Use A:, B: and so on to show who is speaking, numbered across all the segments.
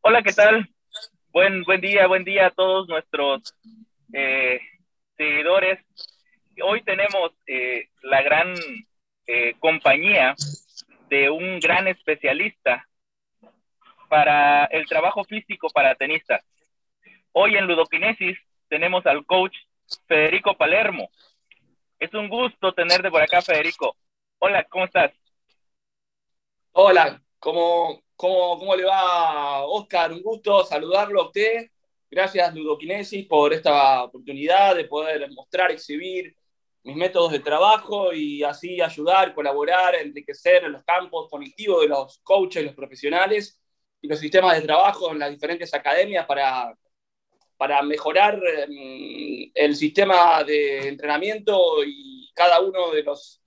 A: Hola, ¿qué tal? Buen, buen día, buen día a todos nuestros eh, seguidores. Hoy tenemos eh, la gran eh, compañía de un gran especialista para el trabajo físico para tenistas. Hoy en Ludokinesis tenemos al coach Federico Palermo. Es un gusto tenerte por acá, Federico. Hola, ¿cómo estás?
B: Hola, ¿cómo, cómo, cómo le va, Oscar? Un gusto saludarlo a usted. Gracias, Ludokinesis, por esta oportunidad de poder mostrar, exhibir mis métodos de trabajo y así ayudar, colaborar, enriquecer en los campos cognitivos de los coaches, los profesionales y los sistemas de trabajo en las diferentes academias para, para mejorar em, el sistema de entrenamiento y cada uno de los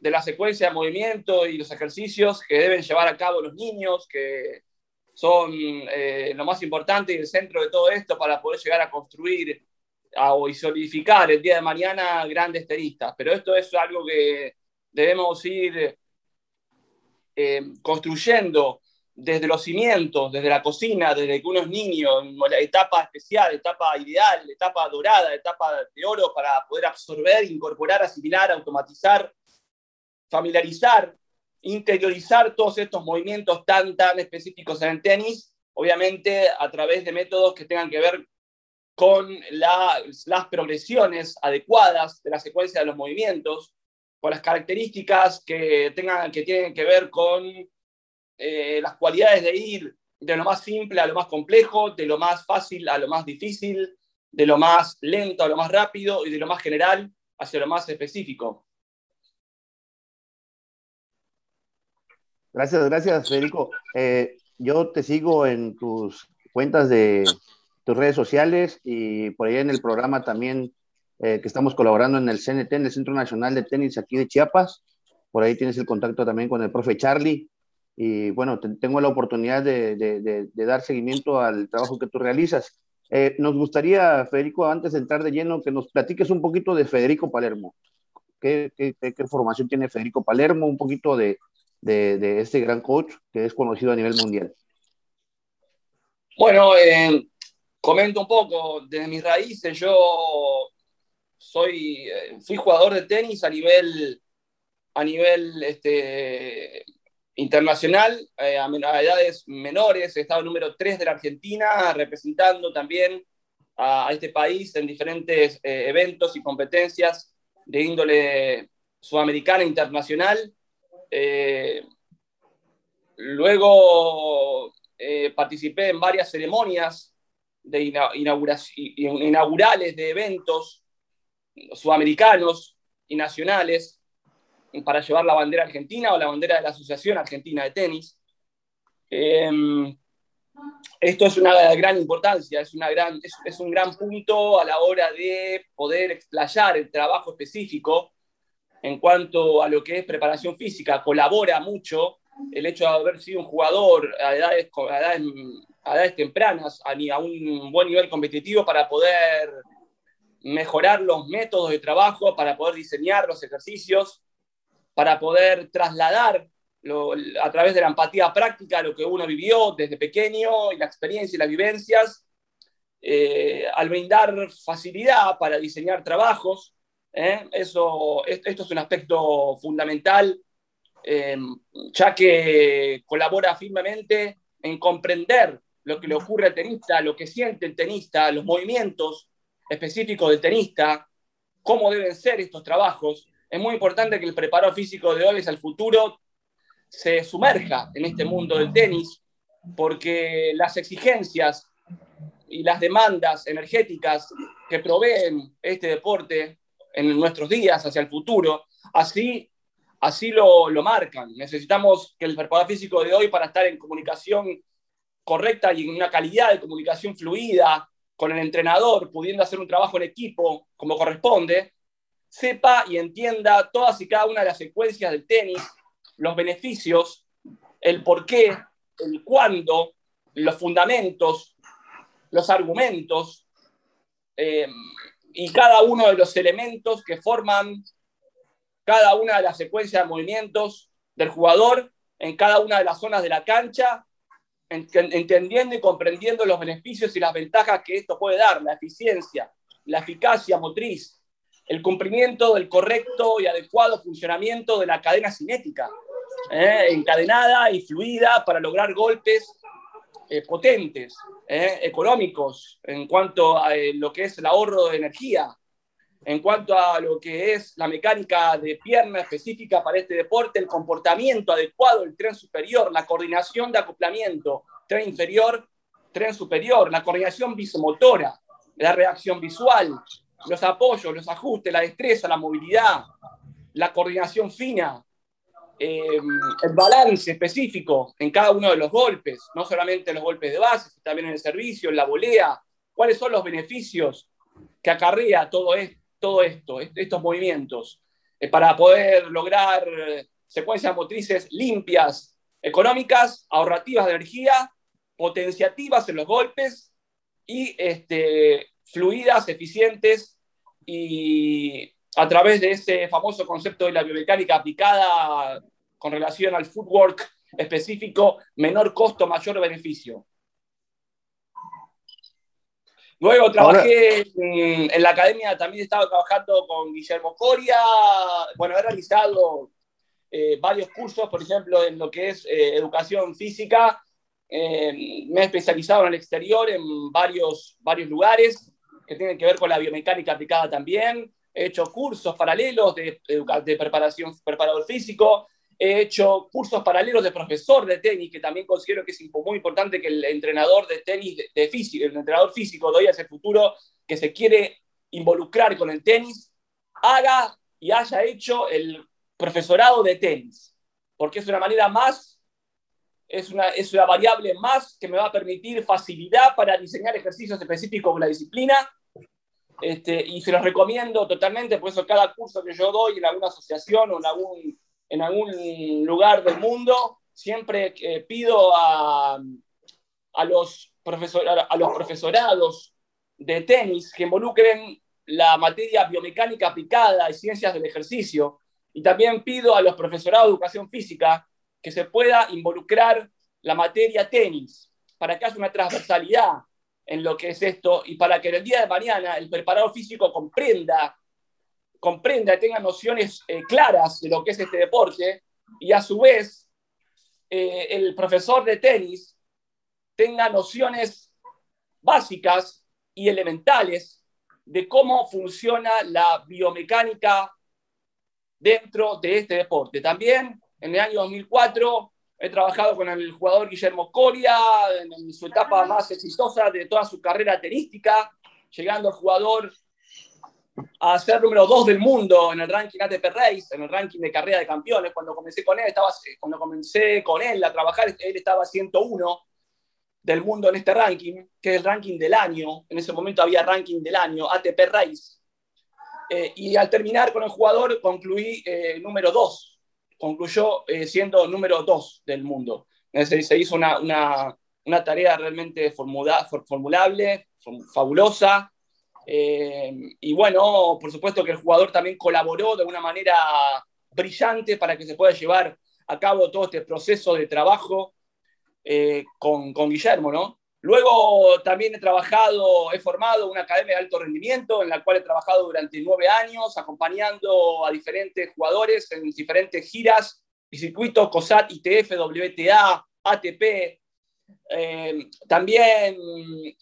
B: de la secuencia de movimiento y los ejercicios que deben llevar a cabo los niños, que son eh, lo más importante y el centro de todo esto para poder llegar a construir a, y solidificar el día de mañana grandes tenistas. Pero esto es algo que debemos ir eh, construyendo desde los cimientos, desde la cocina, desde que uno es niño, la etapa especial, etapa ideal, etapa dorada, etapa de oro para poder absorber, incorporar, asimilar, automatizar, familiarizar, interiorizar todos estos movimientos tan, tan específicos en el tenis, obviamente a través de métodos que tengan que ver con las progresiones adecuadas de la secuencia de los movimientos, con las características que, tengan, que tienen que ver con eh, las cualidades de ir de lo más simple a lo más complejo, de lo más fácil a lo más difícil, de lo más lento a lo más rápido y de lo más general hacia lo más específico.
C: Gracias, gracias, Federico. Eh, yo te sigo en tus cuentas de tus redes sociales y por ahí en el programa también eh, que estamos colaborando en el CNT, en el Centro Nacional de Tenis aquí de Chiapas. Por ahí tienes el contacto también con el profe Charlie. Y bueno, tengo la oportunidad de, dar seguimiento al trabajo que tú realizas. Eh, nos gustaría, Federico, antes de entrar de lleno, que nos platiques un poquito de Federico Palermo. ¿Qué, formación tiene Federico Palermo? Un poquito de, este gran coach que es conocido a nivel mundial?
B: Bueno, eh, comento un poco, desde mis raíces yo soy, eh, fui jugador de tenis a nivel, a nivel este, internacional, eh, a, edades menores, he estado número 3 de la Argentina, representando también a, este país en diferentes eh, eventos y competencias de índole sudamericana e internacional. Eh, luego participé en varias ceremonias de inaugurales de eventos sudamericanos y nacionales para llevar la bandera argentina o la bandera de la Asociación Argentina de Tenis. Eh, esto es una gran importancia, es, una gran, es, es, un gran punto a la hora de poder explayar el trabajo específico en cuanto a lo que es preparación física, colabora mucho el hecho de haber sido un jugador a edades, a edades, a edades tempranas, a, a un buen nivel competitivo para poder mejorar los métodos de trabajo, para poder diseñar los ejercicios, para poder trasladar a través de la empatía práctica lo que uno vivió desde pequeño y la experiencia y las vivencias, eh, al brindar facilidad para diseñar trabajos, ¿eh? Eso, esto es un aspecto fundamental, eh, ya que colabora firmemente en comprender lo que le ocurre al tenista, lo que siente el tenista, los movimientos específicos del tenista, cómo deben ser estos trabajos. Es muy importante que el preparador físico de hoy es el futuro se sumerja en este mundo del tenis, porque las exigencias y las demandas energéticas que proveen este deporte en nuestros días, hacia el futuro, así, así lo, lo marcan. Necesitamos que el preparador físico de hoy, para estar en comunicación correcta y en una calidad de comunicación fluida con el entrenador, pudiendo hacer un trabajo en equipo como corresponde, sepa y entienda todas y cada una de las secuencias del tenis, los beneficios, el por qué, el cuándo, los fundamentos los argumentos eh, y cada uno de los elementos que forman cada una de las secuencias de movimientos del jugador en cada una de las zonas de la cancha, entendiendo y comprendiendo los beneficios y las ventajas que esto puede dar, la eficiencia, la eficacia motriz, el cumplimiento del correcto y adecuado funcionamiento de la cadena cinética, ¿eh? encadenada y fluida para lograr golpes eh, potentes, ¿eh? económicos, en cuanto a lo que es el ahorro de energía, en cuanto a lo que es la mecánica de pierna específica para este deporte, el comportamiento adecuado del tren superior, la coordinación de acoplamiento, tren inferior, tren superior, la coordinación bisomotora, la reacción visual, los apoyos, los ajustes, la destreza, la movilidad, la coordinación fina, eh, el balance específico en cada uno de los golpes, no solamente en los golpes de base, sino también en el servicio, en la volea, cuáles son los beneficios que acarrea todo esto todo esto, estos movimientos, eh, para poder lograr eh, secuencias motrices limpias, económicas, ahorrativas de energía, potenciativas en los golpes y este, fluidas, eficientes y a través de ese famoso concepto de la biomecánica aplicada con relación al footwork específico, menor costo, mayor beneficio. Luego trabajé en, la academia, también estaba trabajando con Guillermo Coria. Bueno, he realizado eh, varios cursos, por ejemplo, en lo que es eh, educación física. Eh, me he especializado en el exterior en varios, varios lugares que tienen que ver con la biomecánica aplicada también. He hecho cursos paralelos de, de preparación, preparador físico. He hecho cursos paralelos de profesor de tenis, que también considero que es muy importante que el entrenador de tenis, de, físico, el entrenador físico de hoy hacia el futuro, que se quiere involucrar con el tenis, haga y haya hecho el profesorado de tenis, porque es una manera más, es una, es una variable más que me va a permitir facilidad para diseñar ejercicios específicos con la disciplina. Este, y se los recomiendo totalmente, por eso cada curso que yo doy en alguna asociación o en algún en algún lugar del mundo, siempre eh, pido a, a, los a los profesorados de tenis que involucren la materia biomecánica aplicada y ciencias del ejercicio. Y también pido a los profesorados de educación física que se pueda involucrar la materia tenis para que haya una transversalidad en lo que es esto y para que el día de mañana el preparador físico comprenda comprenda, tenga nociones eh, claras de lo que es este deporte y a su vez eh, el profesor de tenis tenga nociones básicas y elementales de cómo funciona la biomecánica dentro de este deporte. También en el año 2004 he trabajado con el jugador Guillermo Coria en su etapa más exitosa de toda su carrera tenística, llegando al jugador a ser número 2 del mundo en el ranking ATP Race, en el ranking de carrera de campeones. Cuando comencé con él, estaba, cuando comencé con él a trabajar, él estaba 101 del mundo en este ranking, que es el ranking del año. En ese momento había ranking del año, ATP Race. Eh, y al terminar con el jugador, concluí eh, número 2. Concluyó eh, siendo número 2 del mundo. Se, hizo una, una, una, tarea realmente formulable, fabulosa, eh, y bueno, por supuesto que el jugador también colaboró de una manera brillante para que se pueda llevar a cabo todo este proceso de trabajo eh, con, con, Guillermo, ¿no? Luego también he trabajado, he formado una academia de alto rendimiento en la cual he trabajado durante nueve años acompañando a diferentes jugadores en diferentes giras y circuitos COSAT, ITF, WTA, ATP, eh, también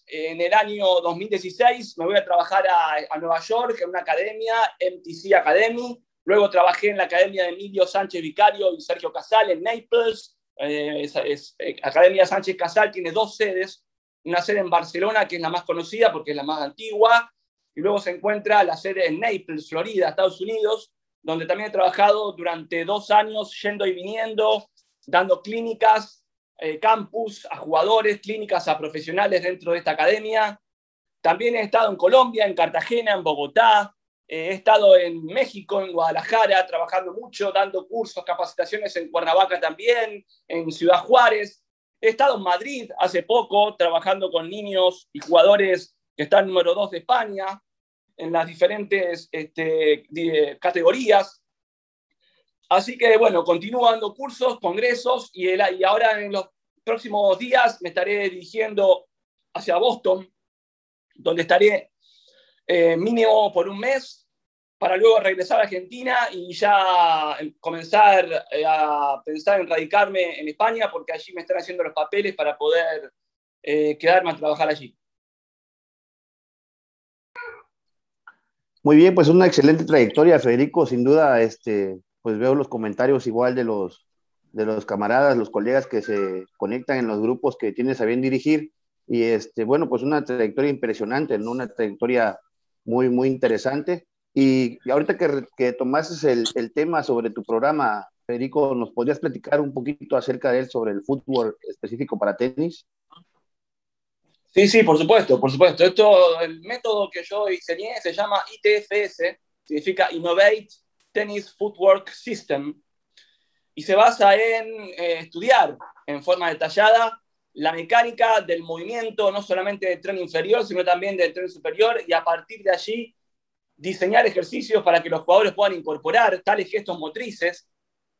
B: en el año 2016 me voy a trabajar a, Nueva York en una academia, MTC Academy. Luego trabajé en la academia de Emilio Sánchez Vicario y Sergio Casal en Naples. Eh, eh, academia Sánchez Casal tiene dos sedes, una sede en Barcelona, que es la más conocida porque es la más antigua, y luego se encuentra la sede en Naples, Florida, Estados Unidos, donde también he trabajado durante dos años yendo y viniendo, dando clínicas eh, campus, a jugadores, clínicas, a profesionales dentro de esta academia. También he estado en Colombia, en Cartagena, en Bogotá. Eh, he estado en México, en Guadalajara, trabajando mucho, dando cursos, capacitaciones en Cuernavaca también, en Ciudad Juárez. He estado en Madrid hace poco trabajando con niños y jugadores que están número 2 de España en las diferentes este, categorías. Así que bueno, continúo dando cursos, congresos y, y ahora en los próximos días me estaré dirigiendo hacia Boston, donde estaré eh, mínimo por un mes para luego regresar a Argentina y ya comenzar eh, a pensar en radicarme en España porque allí me están haciendo los papeles para poder eh, quedarme a trabajar allí.
C: Muy bien, pues una excelente trayectoria, Federico. Sin duda, este, pues veo los comentarios igual de los, de los camaradas, los colegas que se conectan en los grupos que tienes a bien dirigir. Y este, bueno, pues una trayectoria impresionante, ¿no? Una trayectoria muy, muy interesante. Y, ahorita que, que tomases el, el, tema sobre tu programa, Federico, ¿nos podrías platicar un poquito acerca de él, sobre el fútbol específico para tenis?
B: Sí, sí, por supuesto, por supuesto. Esto, el método que yo diseñé se llama ITFS, significa Innovate Tennis Footwork System, y se basa en eh, estudiar en forma detallada la mecánica del movimiento, no solamente del tren inferior, sino también del tren superior, y a partir de allí diseñar ejercicios para que los jugadores puedan incorporar tales gestos motrices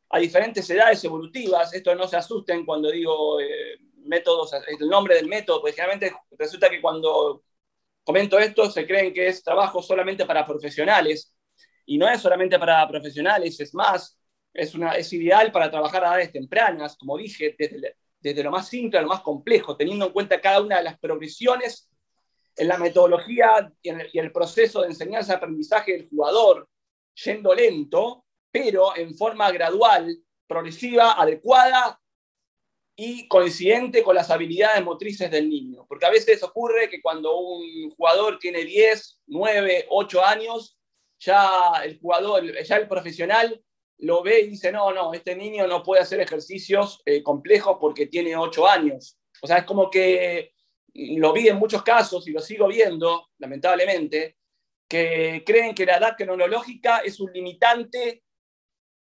B: a diferentes edades evolutivas. Esto no se asusten cuando digo eh, métodos, el nombre del método, porque generalmente resulta que cuando comento esto se creen que es trabajo solamente para profesionales y no es solamente para profesionales, es más, es, una, es ideal para trabajar a edades tempranas, como dije, desde, desde lo más simple a lo más complejo, teniendo en cuenta cada una de las progresiones en la metodología y el, proceso de enseñanza-aprendizaje del jugador, yendo lento, pero en forma gradual, progresiva, adecuada y coincidente con las habilidades motrices del niño. Porque a veces ocurre que cuando un jugador tiene 10, 9, 8 años, ya el jugador, ya el profesional lo ve y dice, no, no, este niño no puede hacer ejercicios eh, complejos porque tiene 8 años. O sea, es como que lo vi en muchos casos y lo sigo viendo, lamentablemente, que creen que la edad cronológica es un limitante,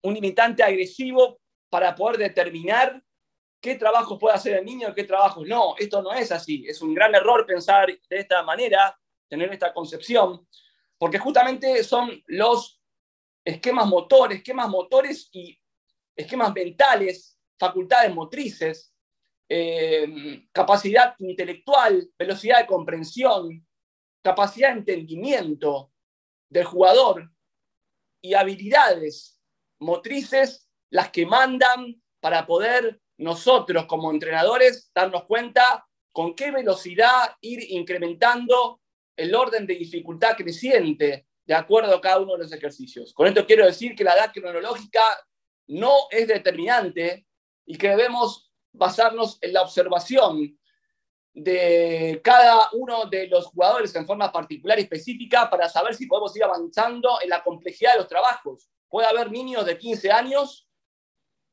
B: un limitante agresivo para poder determinar qué trabajos puede hacer el niño y qué trabajos no. Esto no es así. Es un gran error pensar de esta manera, tener esta concepción, porque justamente son los esquemas motores, esquemas motores y esquemas mentales, facultades motrices, eh, capacidad intelectual, velocidad de comprensión, capacidad de entendimiento del jugador y habilidades motrices las que mandan para poder nosotros como entrenadores darnos cuenta con qué velocidad ir incrementando el orden de dificultad creciente de acuerdo a cada uno de los ejercicios. Con esto quiero decir que la edad cronológica no es determinante y que debemos basarnos en la observación de cada uno de los jugadores en forma particular y específica para saber si podemos ir avanzando en la complejidad de los trabajos. Puede haber niños de 15 años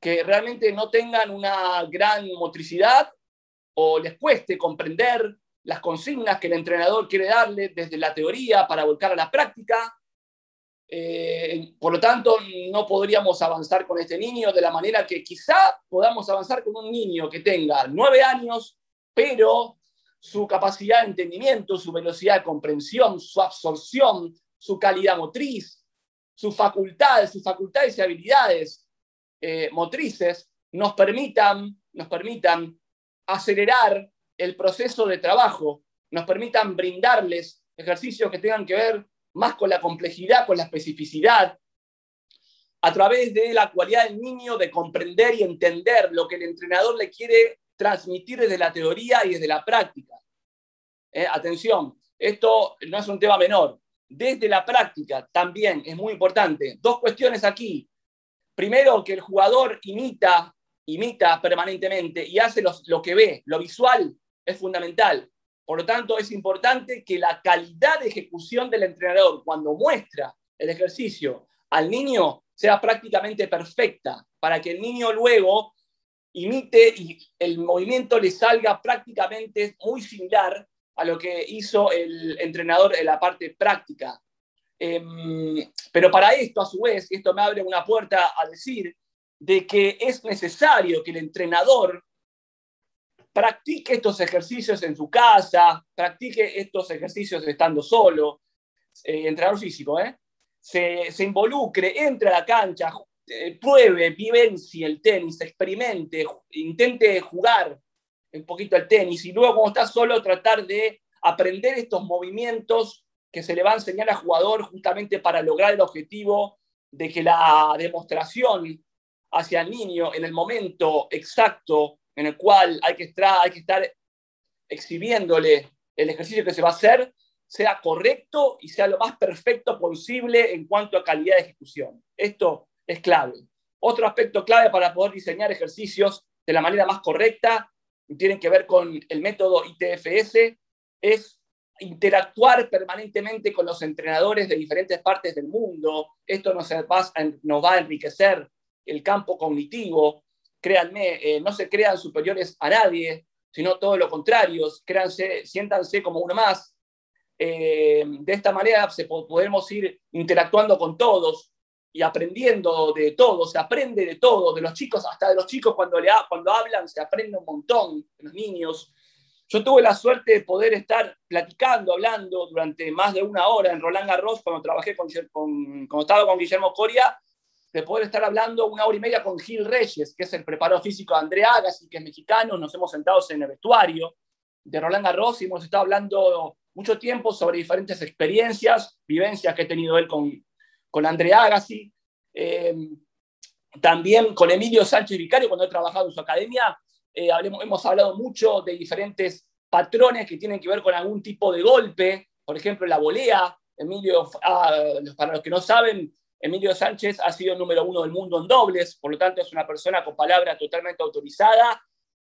B: que realmente no tengan una gran motricidad o les cueste comprender las consignas que el entrenador quiere darle desde la teoría para volcar a la práctica. Eh, por lo tanto, no podríamos avanzar con este niño de la manera que quizá podamos avanzar con un niño que tenga nueve años, pero su capacidad de entendimiento, su velocidad de comprensión, su absorción, su calidad motriz, sus facultades, sus facultades y habilidades eh, motrices nos permitan, nos permitan acelerar el proceso de trabajo, nos permitan brindarles ejercicios que tengan que ver más con la complejidad, con la especificidad, a través de la cualidad del niño de comprender y entender lo que el entrenador le quiere transmitir desde la teoría y desde la práctica. Eh, atención, esto no es un tema menor. Desde la práctica también es muy importante. Dos cuestiones aquí. Primero, que el jugador imita, imita permanentemente y hace lo que ve, lo visual es fundamental. Por lo tanto, es importante que la calidad de ejecución del entrenador cuando muestra el ejercicio al niño sea prácticamente perfecta, para que el niño luego imite y el movimiento le salga prácticamente muy similar a lo que hizo el entrenador en la parte práctica. Em, pero para esto, a su vez, esto me abre una puerta a decir de que es necesario que el entrenador practique estos ejercicios en su casa, practique estos ejercicios estando solo, eh, entrenador físico, ¿eh? se, se, involucre, entre a la cancha, eh, pruebe, vivencie el tenis, experimente, intente jugar un poquito el tenis y luego cuando está solo tratar de aprender estos movimientos que se le va a enseñar al jugador justamente para lograr el objetivo de que la demostración hacia el niño en el momento exacto en el cual hay que, estar, exhibiéndole el ejercicio que se va a hacer, sea correcto y sea lo más perfecto posible en cuanto a calidad de ejecución. Esto es clave. Otro aspecto clave para poder diseñar ejercicios de la manera más correcta, tienen que ver con el método ITFS, es interactuar permanentemente con los entrenadores de diferentes partes del mundo. Esto nos va a enriquecer el campo cognitivo. Créanme, eh, no se crean superiores a nadie, sino todo lo contrario. Créanse, siéntanse como uno más. Eh, de esta manera se, podemos ir interactuando con todos y aprendiendo de todo. Se aprende de todo, de los chicos, hasta de los chicos cuando, le, cuando hablan, se aprende un montón, de los niños. Yo tuve la suerte de poder estar platicando, hablando durante más de una hora en Roland Garros cuando trabajé con, con, cuando estaba con Guillermo Coria, de poder estar hablando una hora y media con Gil Reyes, que es el preparador físico de Andrea Agassi, que es mexicano. Nos hemos sentado en el vestuario de Roland Garros y hemos estado hablando mucho tiempo sobre diferentes experiencias, vivencias que he tenido él con, con Andrea Agassi. Eh, también con Emilio Sánchez Vicario, cuando he trabajado en su academia, eh, hemos hablado mucho de diferentes patrones que tienen que ver con algún tipo de golpe, por ejemplo, la volea. Emilio, ah, para los que no saben, Emilio Sánchez ha sido número uno del mundo en dobles, por lo tanto es una persona con palabra totalmente autorizada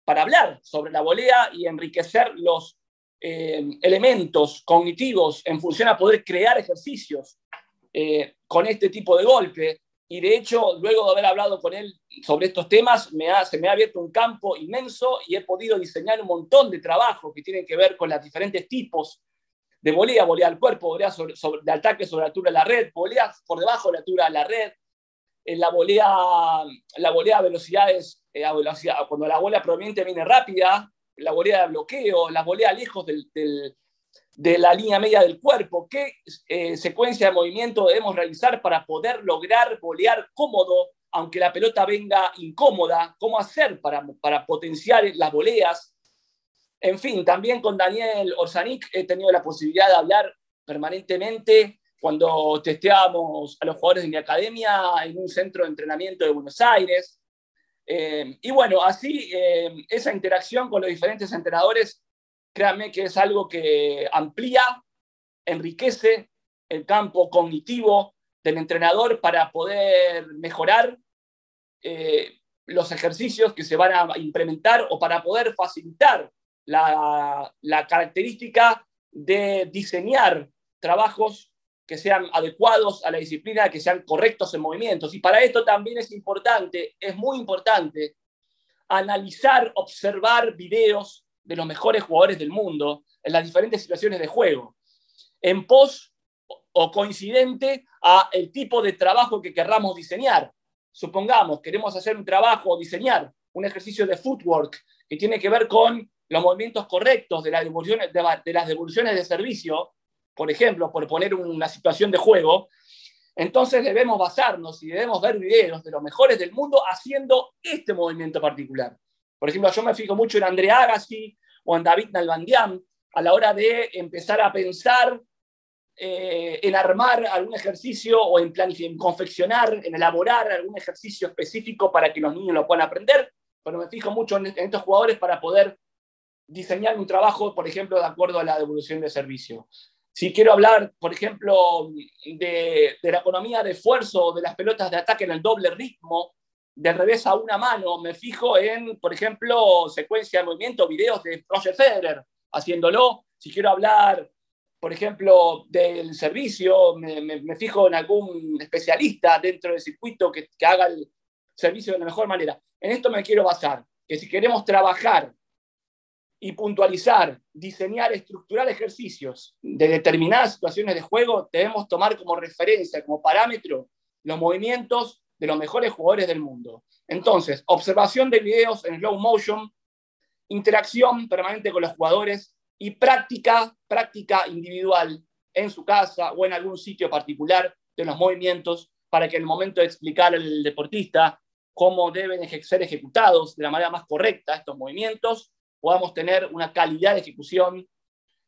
B: para hablar sobre la volea y enriquecer los eh, elementos cognitivos en función a poder crear ejercicios eh, con este tipo de golpe. Y de hecho, luego de haber hablado con él sobre estos temas, se me ha abierto un campo inmenso y he podido diseñar un montón de trabajos que tienen que ver con los diferentes tipos de volea, volea al cuerpo, volea de ataque sobre la altura de la red, volea por debajo de la altura de la red, en la volea, la volea a velocidades, eh, a velocidad, cuando la volea proveniente viene rápida, la volea de bloqueo, la volea lejos del, de la línea media del cuerpo, qué eh, secuencia de movimiento debemos realizar para poder lograr volear cómodo, aunque la pelota venga incómoda, cómo hacer para, para potenciar las voleas. En fin, también con Daniel Orsanic he tenido la posibilidad de hablar permanentemente cuando testeábamos a los jugadores de mi academia en un centro de entrenamiento de Buenos Aires. Eh, y bueno, así eh, esa interacción con los diferentes entrenadores créanme que es algo que amplía, enriquece el campo cognitivo del entrenador para poder mejorar eh, los ejercicios que se van a implementar o para poder facilitar la, característica de diseñar trabajos que sean adecuados a la disciplina, que sean correctos en movimientos. Y para esto también es importante, es muy importante, analizar, observar videos de los mejores jugadores del mundo en las diferentes situaciones de juego, en pos o coincidente a el tipo de trabajo que querramos diseñar. Supongamos, queremos hacer un trabajo o diseñar un ejercicio de footwork que tiene que ver con los movimientos correctos de, las devoluciones, de, las devoluciones de servicio, por ejemplo, por poner una situación de juego, entonces debemos basarnos y debemos ver videos de los mejores del mundo haciendo este movimiento particular. Por ejemplo, yo me fijo mucho en Andrea Agassi o en David Nalbandian a la hora de empezar a pensar eh, en armar algún ejercicio o en, en confeccionar, en elaborar algún ejercicio específico para que los niños lo puedan aprender. Pero me fijo mucho en, estos jugadores para poder diseñar un trabajo, por ejemplo, de acuerdo a la devolución de servicio. Si quiero hablar, por ejemplo, de, de la economía de esfuerzo de las pelotas de ataque en el doble ritmo, de revés a una mano, me fijo en, por ejemplo, secuencia de movimiento, videos de Roger Federer haciéndolo. Si quiero hablar, por ejemplo, del servicio, me, fijo en algún especialista dentro del circuito que, que, haga el servicio de la mejor manera. En esto me quiero basar, que si queremos trabajar y puntualizar, diseñar, estructurar ejercicios de determinadas situaciones de juego, debemos tomar como referencia, como parámetro, los movimientos de los mejores jugadores del mundo. Entonces, observación de videos en slow motion interacción permanente con los jugadores y práctica, práctica individual en su casa o en algún sitio particular de los movimientos para que en el momento de explicar al deportista cómo deben ser ejecutados de la manera más correcta estos movimientos, podamos tener una calidad de ejecución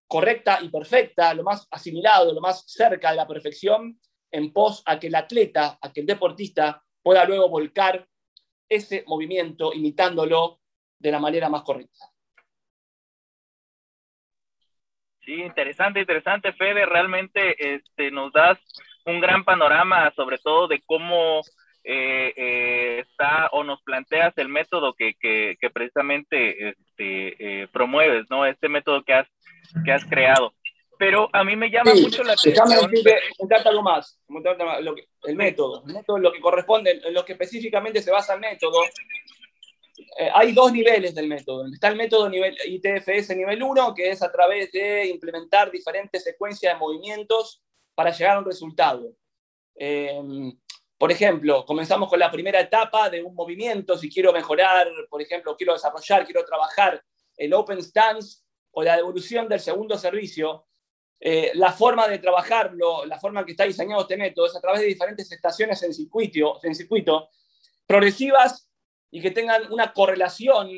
B: correcta y perfecta, lo más asimilado, lo más cerca de la perfección, en pos a que el atleta, a que el deportista pueda luego volcar ese movimiento imitándolo de la manera más correcta.
A: Sí, interesante, interesante, Fede. Realmente este, nos das un gran panorama, sobre todo de cómo eh, eh, está o nos planteas el método que, que, precisamente este, eh, promueves, ¿no? Este método que has, que has creado. Pero a mí me llama mucho la atención.
B: Déjame algo más, el método, el método, lo que corresponde, en lo que específicamente se basa el método, eh, hay dos niveles del método. Está el método nivel ITFS nivel 1, que es a través de implementar diferentes secuencias de movimientos para llegar a un resultado. Em, por ejemplo, comenzamos con la primera etapa de un movimiento. Si quiero mejorar, por ejemplo, quiero desarrollar, quiero trabajar el open stance o la devolución del segundo servicio, eh, la forma de trabajarlo, la forma en que está diseñado este método es a través de diferentes estaciones en circuito, en circuito progresivas y que tengan una correlación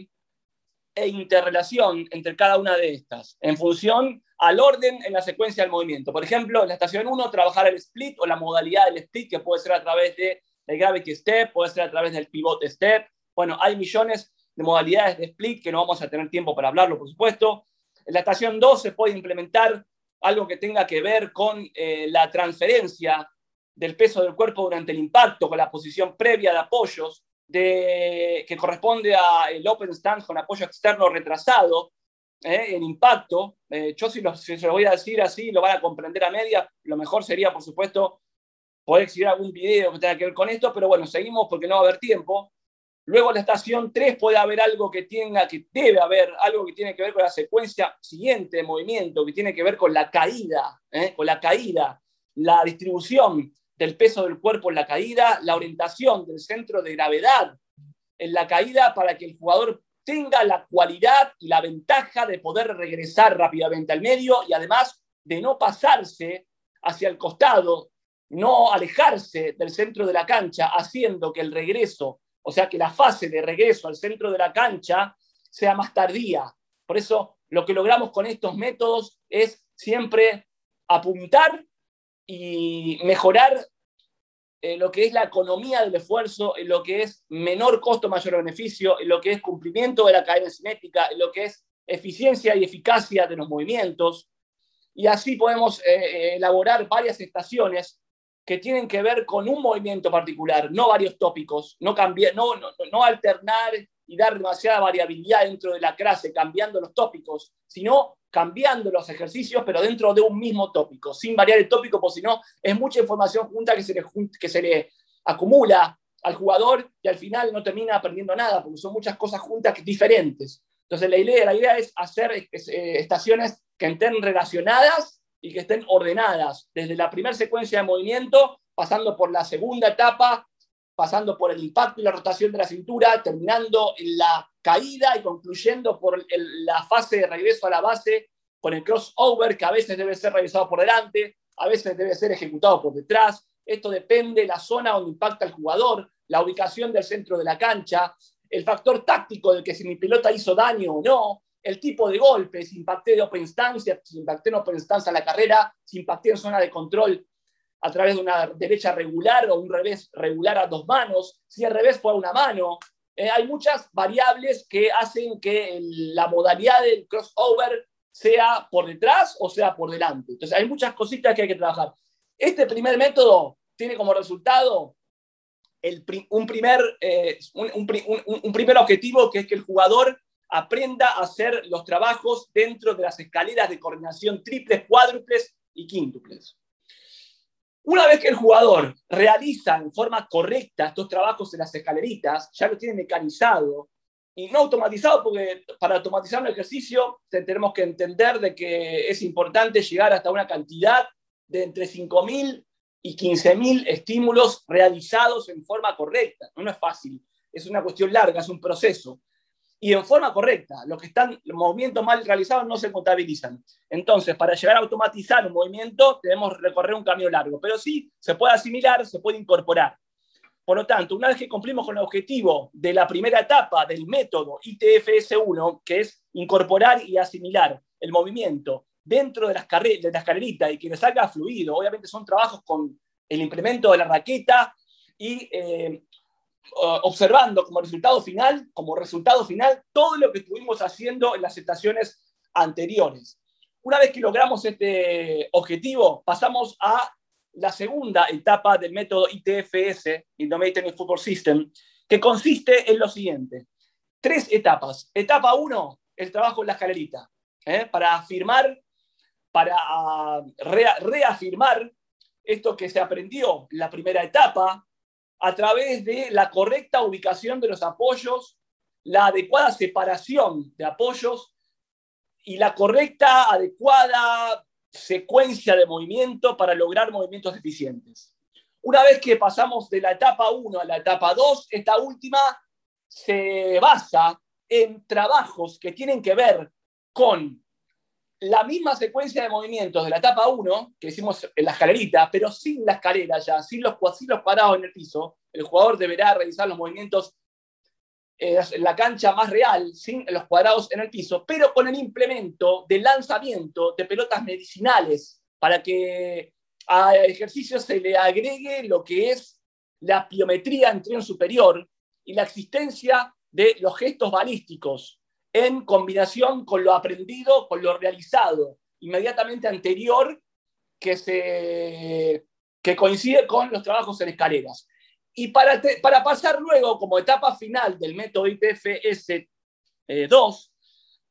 B: e interrelación entre cada una de estas, en función al orden en la secuencia del movimiento. Por ejemplo, en la estación 1, trabajar el split o la modalidad del split, que puede ser a través del gravity step, puede ser a través del pivot step. Bueno, hay millones de modalidades de split que no vamos a tener tiempo para hablarlo, por supuesto. En la estación 2 se puede implementar algo que tenga que ver con eh, la transferencia del peso del cuerpo durante el impacto, con la posición previa de apoyos, de, que corresponde al open stance con apoyo externo retrasado, eh, en impacto. Eh, yo si, lo, se lo voy a decir así, lo van a comprender a media, lo mejor sería, por supuesto, poder exhibir algún video que tenga que ver con esto, pero bueno, seguimos porque no va a haber tiempo. Luego la estación 3 puede haber algo que tenga, que debe haber algo que tiene que ver con la secuencia siguiente de movimiento, que tiene que ver con la caída, eh, con la caída, la distribución del peso del cuerpo en la caída, la orientación del centro de gravedad en la caída para que el jugador tenga la cualidad y la ventaja de poder regresar rápidamente al medio y además de no pasarse hacia el costado, no alejarse del centro de la cancha, haciendo que el regreso, o sea, que la fase de regreso al centro de la cancha sea más tardía. Por eso lo que logramos con estos métodos es siempre apuntar y mejorar eh, lo que es la economía del esfuerzo, en lo que es menor costo, mayor beneficio, en lo que es cumplimiento de la cadena cinética, en lo que es eficiencia y eficacia de los movimientos. Y así podemos eh, eh, elaborar varias estaciones que tienen que ver con un movimiento particular, no varios tópicos, no, cambiar, no, no, no alternar y dar demasiada variabilidad dentro de la clase, cambiando los tópicos, sino cambiando los ejercicios, pero dentro de un mismo tópico, sin variar el tópico, porque si no, es mucha información junta que se, le, que se le acumula al jugador y al final no termina aprendiendo nada, porque son muchas cosas juntas diferentes. Entonces, la idea, la idea es hacer eh, estaciones que estén relacionadas y que estén ordenadas, desde la primera secuencia de movimiento, pasando por la segunda etapa, pasando por el impacto y la rotación de la cintura, terminando en la caída y concluyendo por la fase de regreso a la base con el crossover, que a veces debe ser realizado por delante, a veces debe ser ejecutado por detrás. Esto depende de la zona donde impacta el jugador, la ubicación del centro de la cancha, el factor táctico de que si mi pelota hizo daño o no, el tipo de golpe, si impacté de open stance, si impacté en open stance a la carrera, si impacté en zona de control a través de una derecha regular o un revés regular a dos manos, si el revés fue a una mano. Eh, hay muchas variables que hacen que la modalidad del crossover sea por detrás o sea por delante. Entonces hay muchas cositas que hay que trabajar. Este primer método tiene como resultado un, primer, eh, un, un primer objetivo que es que el jugador aprenda a hacer los trabajos dentro de las escaleras de coordinación triples, cuádruples y quíntuples. Una vez que el jugador realiza en forma correcta estos trabajos en las escaleritas, ya lo tiene mecanizado y no automatizado, porque para automatizar un ejercicio tenemos que entender de que es importante llegar hasta una cantidad de entre 5.000 y 15.000 estímulos realizados en forma correcta. No, es fácil, es una cuestión larga, es un proceso. Y en forma correcta. Los que están, los movimientos mal realizados no se contabilizan. Entonces, para llegar a automatizar un movimiento, debemos recorrer un camino largo, pero sí se puede asimilar, se puede incorporar. Por lo tanto, una vez que cumplimos con el objetivo de la primera etapa del método ITFS1, que es incorporar y asimilar el movimiento dentro de las, de las carreritas y que les salga fluido, obviamente son trabajos con el implemento de la raqueta y eh, observando como resultado final, como resultado final, todo lo que estuvimos haciendo en las estaciones anteriores. Una vez que logramos este objetivo, pasamos a la segunda etapa del método ITFS, Innovative Football System, que consiste en lo siguiente. Tres etapas. Etapa uno, el trabajo en la escalerita, ¿eh? para afirmar, para ah, reafirmar esto que se aprendió en la primera etapa, a través de la correcta ubicación de los apoyos, la adecuada separación de apoyos y la correcta, adecuada secuencia de movimiento para lograr movimientos eficientes. Una vez que pasamos de la etapa 1 a la etapa 2, esta última se basa en trabajos que tienen que ver con la misma secuencia de movimientos de la etapa 1, que hicimos en la escalerita, pero sin la escalera ya, sin los, sin en el piso, el jugador deberá realizar los movimientos en la cancha más real, sin los cuadrados en el piso, pero con el implemento de lanzamiento de pelotas medicinales, para que al ejercicio se le agregue lo que es la pliometría en tren superior y la existencia de los gestos balísticos en combinación con lo aprendido, con lo realizado inmediatamente anterior que, se, que coincide con los trabajos en escaleras. Y para, para pasar luego, como etapa final del método IPFS 2,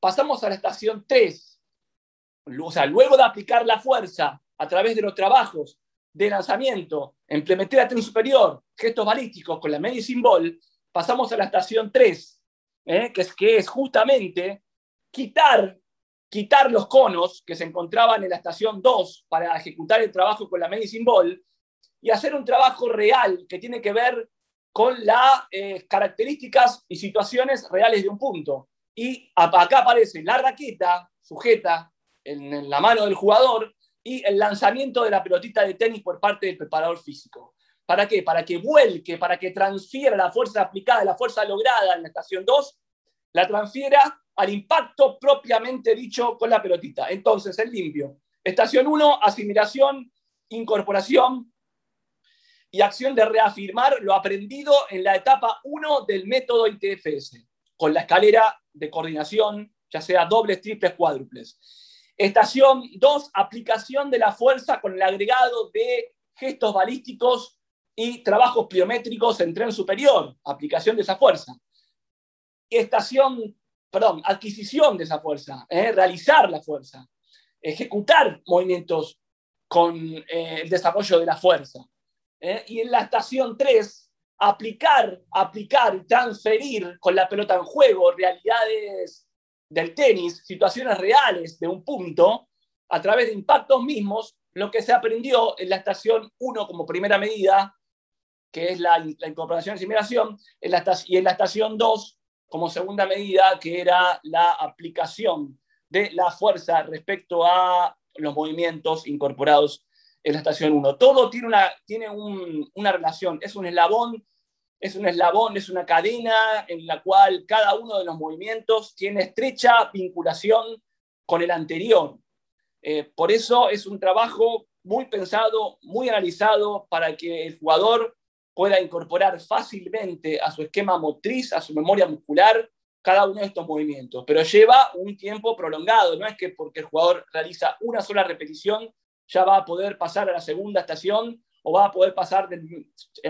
B: pasamos a la estación 3. O sea, luego de aplicar la fuerza a través de los trabajos de lanzamiento en plemetría tren superior, gestos balísticos con la medicine ball, pasamos a la estación 3, ¿eh? que, es, que es justamente quitar, quitar los conos que se encontraban en la estación 2 para ejecutar el trabajo con la medicine ball y hacer un trabajo real que tiene que ver con las eh, características y situaciones reales de un punto. Y acá aparece la raqueta sujeta en, la mano del jugador y el lanzamiento de la pelotita de tenis por parte del preparador físico. ¿Para qué? Para que vuelque, para que transfiera la fuerza aplicada, la fuerza lograda en la estación 2, la transfiera al impacto propiamente dicho con la pelotita. Entonces, el limpio. Estación 1, asimilación, incorporación, y acción de reafirmar lo aprendido en la etapa 1 del método ITFS, con la escalera de coordinación, ya sea dobles, triples, cuádruples. Estación 2, aplicación de la fuerza con el agregado de gestos balísticos y trabajos pliométricos en tren superior, aplicación de esa fuerza. Estación, perdón, adquisición de esa fuerza, ¿eh? realizar la fuerza, ejecutar movimientos con eh, el desarrollo de la fuerza. ¿eh? y en la estación 3 aplicar, aplicar transferir con la pelota en juego realidades del tenis, situaciones reales de un punto, a través de impactos mismos, lo que se aprendió en la estación 1 como primera medida, que es la, incorporación y simulación, en la, y en la estación 2 como segunda medida, que era la aplicación de la fuerza respecto a los movimientos incorporados en la estación 1. Todo tiene, una, tiene una relación, es un eslabón, es un eslabón, es una cadena en la cual cada uno de los movimientos tiene estrecha vinculación con el anterior. Eh, por eso es un trabajo muy pensado, muy analizado para que el jugador pueda incorporar fácilmente a su esquema motriz, a su memoria muscular, cada uno de estos movimientos. Pero lleva un tiempo prolongado, no es que porque el jugador realiza una sola repetición ya va a poder pasar a la segunda estación o va a poder pasar de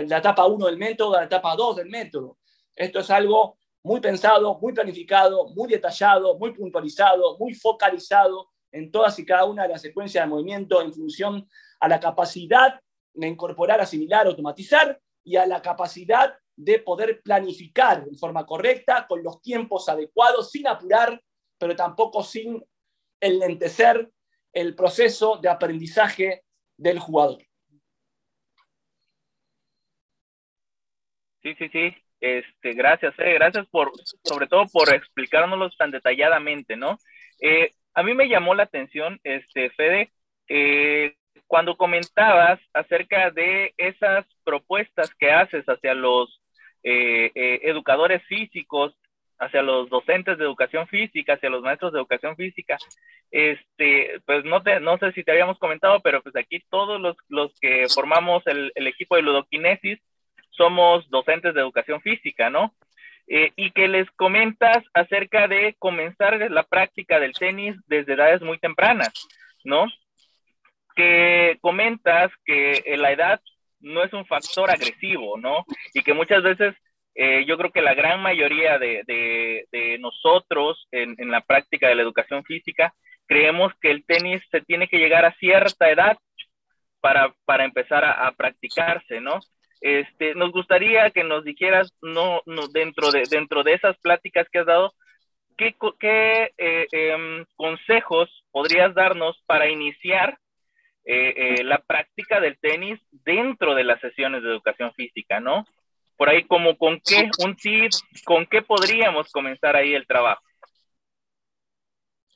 B: la etapa 1 del método a la etapa 2 del método. Esto es algo muy pensado, muy planificado, muy detallado, muy puntualizado, muy focalizado en todas y cada una de las secuencias de movimiento en función a la capacidad de incorporar, asimilar, automatizar y a la capacidad de poder planificar de forma correcta, con los tiempos adecuados, sin apurar, pero tampoco sin enlentecer el proceso de aprendizaje del jugador.
A: Sí, sí, sí. Este, gracias, eh, gracias por, sobre todo por explicárnoslos tan detalladamente, ¿no? Eh, a mí me llamó la atención, este, Fede, eh, cuando comentabas acerca de esas propuestas que haces hacia los eh, eh, educadores físicos, hacia los docentes de educación física, hacia los maestros de educación física, este, pues no, te, no sé si te habíamos comentado, pero pues aquí todos los, los que formamos el, equipo de ludoquinesis somos docentes de educación física, ¿no? Eh, y que les comentas acerca de comenzar la práctica del tenis desde edades muy tempranas, ¿no? Que comentas que la edad no es un factor agresivo, ¿no? Y que muchas veces eh, yo creo que la gran mayoría de, de, nosotros en, en, la práctica de la educación física creemos que el tenis se tiene que llegar a cierta edad para, para empezar a, practicarse, ¿no? Este, nos gustaría que nos dijeras, no, no, dentro, de, dentro de esas pláticas que has dado, ¿qué, qué eh, eh, consejos podrías darnos para iniciar eh, eh, la práctica del tenis dentro de las sesiones de educación física, ¿no? Por ahí, como con qué, un tip, con qué podríamos comenzar ahí el trabajo.